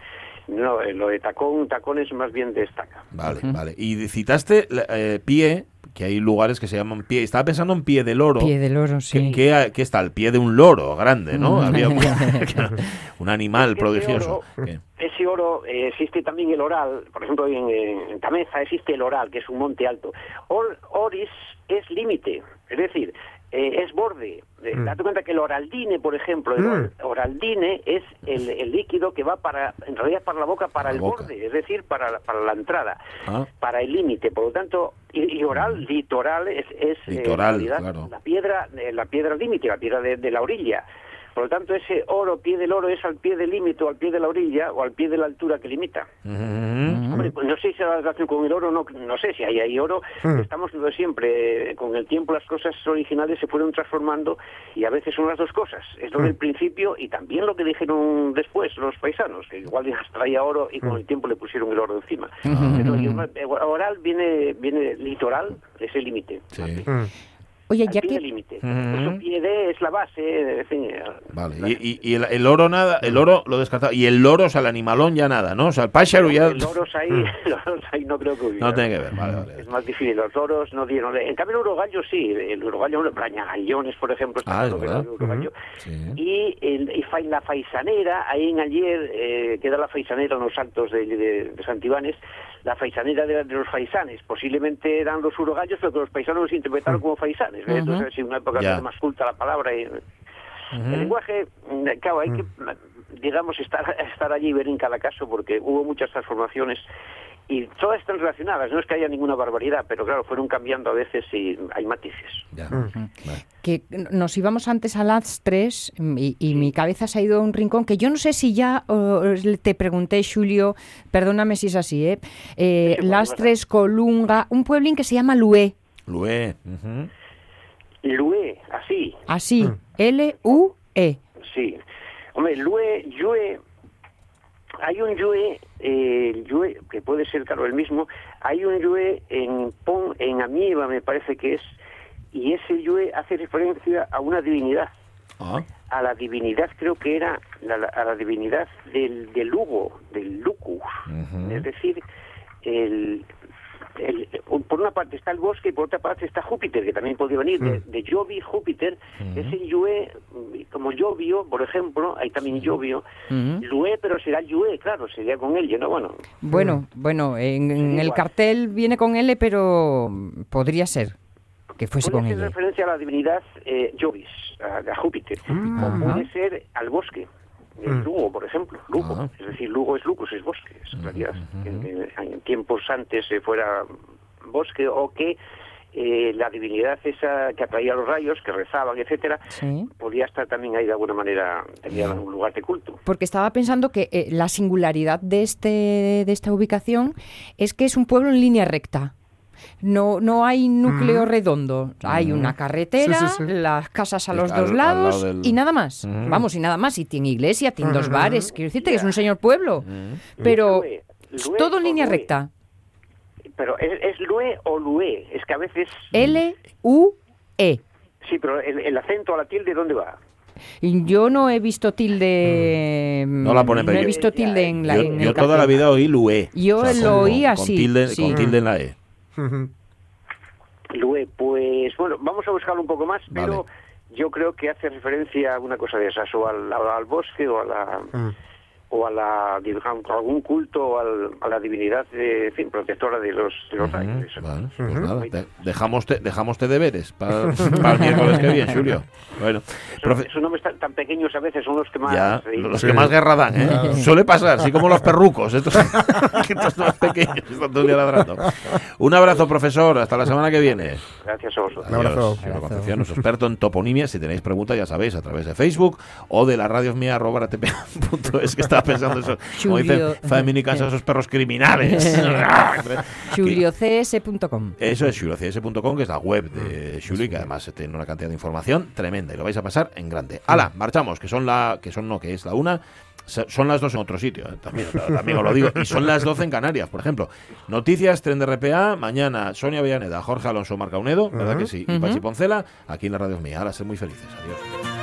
Speaker 5: No, eh, lo de tacón, tacón es más bien destaca.
Speaker 1: Vale, vale. Y citaste eh, pie, que hay lugares que se llaman pie. Estaba pensando en pie del oro.
Speaker 3: Pie del oro, sí.
Speaker 1: que- que está al pie de un loro grande, ¿no?
Speaker 3: Mm.
Speaker 1: Había un, un animal
Speaker 5: Ese
Speaker 1: prodigioso.
Speaker 5: oro- Ese oro, eh, existe también el oral, por ejemplo en, en Tameza existe el oral, que es un monte alto. Or- oris es límite, es decir, eh, es borde. Eh, Date cuenta que el oraldine, por ejemplo, el
Speaker 2: Mm.
Speaker 5: or- oraldine es el, el líquido que va para, en realidad para la boca, para el
Speaker 1: boca.
Speaker 5: borde, es decir, para, la- para la entrada,
Speaker 1: Ah.
Speaker 5: para el límite. Por lo tanto, y, y oral, litoral es, es eh, en realidad,
Speaker 1: claro.
Speaker 5: la piedra, eh, la piedra límite, la piedra de, de la orilla. Por lo tanto, ese oro, pie del oro, es al pie del límite o al pie de la orilla o al pie de la altura que limita. Hombre, pues no sé si la relación con el oro, no, no sé si ahí hay oro. Estamos viendo siempre, eh, con el tiempo las cosas originales se fueron transformando y a veces son las dos cosas. Es lo del principio y también lo que dijeron después los paisanos, que igual traía oro y con el tiempo le pusieron el oro encima. Pero eh, oral viene, viene litoral, es el límite.
Speaker 1: Sí.
Speaker 3: Oye, ya que...
Speaker 5: límite.
Speaker 1: Ujú.
Speaker 5: Eso pie de es la base, en fin,
Speaker 1: Vale, y, y- y el, el oro nada, el oro lo descartado. Y el loro, o sea, el animalón ya nada, ¿no? O sea, el pájaro ya
Speaker 5: Los loros ahí, los loros ahí no creo que hubiera.
Speaker 1: no tiene que ver, vale, vale.
Speaker 5: Es más difícil, los loros no dieron. En cambio, el urogallo sí, el urogallo, los brañagallones, por ejemplo, está
Speaker 1: Ah, es verdad.
Speaker 5: el urogallo.
Speaker 1: Sí.
Speaker 5: Y, el, y fa- la faisanera, ahí en ayer, eh, queda la faisanera en los altos de, de, de Santibánes, la faisanera de, de los faisanes. Posiblemente eran los urogallos, pero que los paisanos los interpretaron como faisanes. ¿Ves? Entonces, sí, una época
Speaker 1: Ya.
Speaker 5: más culta la palabra. Y, El lenguaje, mm, claro, hay que, digamos, estar, estar allí y ver en cada caso, porque hubo muchas transformaciones y todas están relacionadas. No es que haya ninguna barbaridad, pero claro, fueron cambiando a veces y hay matices.
Speaker 1: Ya. Vale.
Speaker 3: que nos íbamos antes a las 3 y, y mi cabeza se ha ido a un rincón que yo no sé si ya oh, te pregunté, Julio, perdóname si es así, ¿eh? Eh,
Speaker 5: Sí,
Speaker 3: las
Speaker 5: bueno,
Speaker 3: 3, Colunga, un pueblín que se llama Lué,
Speaker 1: Lué. ujú.
Speaker 5: Lue, así,
Speaker 3: así, L-U-E.
Speaker 5: sí. Hombre, Lue, Yue, hay un Yue, eh, Yue, que puede ser, claro, el mismo, hay un Yue en Pon, en Amieva, me parece que es, y ese Yue hace referencia a una divinidad.
Speaker 1: Ah,
Speaker 5: a la divinidad, creo que era la- a la divinidad del, del Lugo, del Lucus. Es decir, el, el- por una parte está el bosque y por otra parte está Júpiter, que también podría venir de, de Jovi, Júpiter. Ese Yue, como Llovio, por ejemplo, hay también Llovio. Lue, pero será Yue, claro, sería con él, ¿no? Bueno,
Speaker 3: Bueno, bueno, en, el cartel viene con L, pero podría ser que fuese
Speaker 5: puede
Speaker 3: con
Speaker 5: ser
Speaker 3: L.
Speaker 5: referencia a la divinidad eh, Jovis, a, a Júpiter. O
Speaker 3: Ajá.
Speaker 5: puede ser al bosque. El Lugo, por ejemplo, Lugo.
Speaker 1: Ah.
Speaker 5: Es decir, Lugo es Lucus, es bosque, es en realidad. Que en, en- en tiempos antes eh, fuera bosque o que eh, la divinidad esa que atraía los rayos, que rezaban, etcétera,
Speaker 3: Sí.
Speaker 5: podía estar también ahí de alguna manera, tenía un lugar de culto.
Speaker 3: Porque estaba pensando que eh, la singularidad de, este, de esta ubicación es que es un pueblo en línea recta. No, no hay núcleo redondo. Hay una carretera,
Speaker 2: Sí, sí, sí.
Speaker 3: las casas a los
Speaker 1: al-
Speaker 3: dos lados
Speaker 1: lado del-
Speaker 3: y nada más.
Speaker 1: Ujú.
Speaker 3: Vamos, y nada más. Y tiene iglesia, tiene dos bares. Quiero decirte que es un señor pueblo. Pero
Speaker 5: Lue,
Speaker 3: es
Speaker 5: Lue
Speaker 3: todo en
Speaker 5: o
Speaker 3: línea
Speaker 5: Lue.
Speaker 3: recta.
Speaker 5: Pero ¿es, es Lue o Lue? Es que a veces...
Speaker 3: L-U-E.
Speaker 5: Sí, pero el, el acento a la tilde, ¿dónde va?
Speaker 3: Yo no he visto tilde.
Speaker 1: No la pone,
Speaker 3: No he visto tilde en la.
Speaker 1: yo
Speaker 3: en
Speaker 1: yo toda la vida oí Lué.
Speaker 3: Yo lo
Speaker 1: con-
Speaker 3: oí
Speaker 1: con
Speaker 3: así,
Speaker 1: tilde-
Speaker 3: sí.
Speaker 1: Con tilde en la E.
Speaker 2: Ujú.
Speaker 5: Lue, pues bueno, vamos a buscarlo un poco más, pero yo creo que hace referencia a una cosa de esas, o al, al- bosque o a la
Speaker 2: Mm.
Speaker 5: O a la digamos, algún culto al- a la divinidad eh, en fin, protectora de los, de los ángeles.
Speaker 1: Vale, pues nada, de- dejamos, te, dejamos te deberes para, para el miércoles que viene, Julio. Bueno,
Speaker 5: Esos,
Speaker 1: profe-
Speaker 5: esos nombres tan, tan pequeños a veces son los que más...
Speaker 1: ya,
Speaker 5: eh,
Speaker 1: los
Speaker 2: Sí.
Speaker 1: que más guerra dan, ¿eh? Suele pasar, así como los perrucos, estos, estos más pequeños están todo el día ladrando. Un abrazo, profesor, hasta la semana que viene.
Speaker 5: Gracias a vosotros.
Speaker 2: Un abrazo.
Speaker 1: Adiós, señor Concepción, nuestro experto en toponimia. Si tenéis preguntas, ya sabéis, a través de Facebook o de la radio mía, arroba rtpa.es, que estaba pensando eso. Como dicen,
Speaker 3: Julio.
Speaker 1: Feminicas a esos perros criminales.
Speaker 3: juliocs.com.
Speaker 1: Eso es xuliocs.com, que es la web de Xuli, que además tiene una cantidad de información tremenda y lo vais a pasar en grande. ¡Hala! Marchamos, que son la, que son no, que es la una. Son las dos en otro sitio, ¿eh? también, también os lo digo. Y son las 12 en Canarias, por ejemplo. Noticias, tren de RPA, mañana Sonia Villaneda, Jorge Alonso Marcaunedo, ¿verdad que sí? Y Pachi Poncela, aquí en la radio mía. Ahora, ser muy felices. Adiós.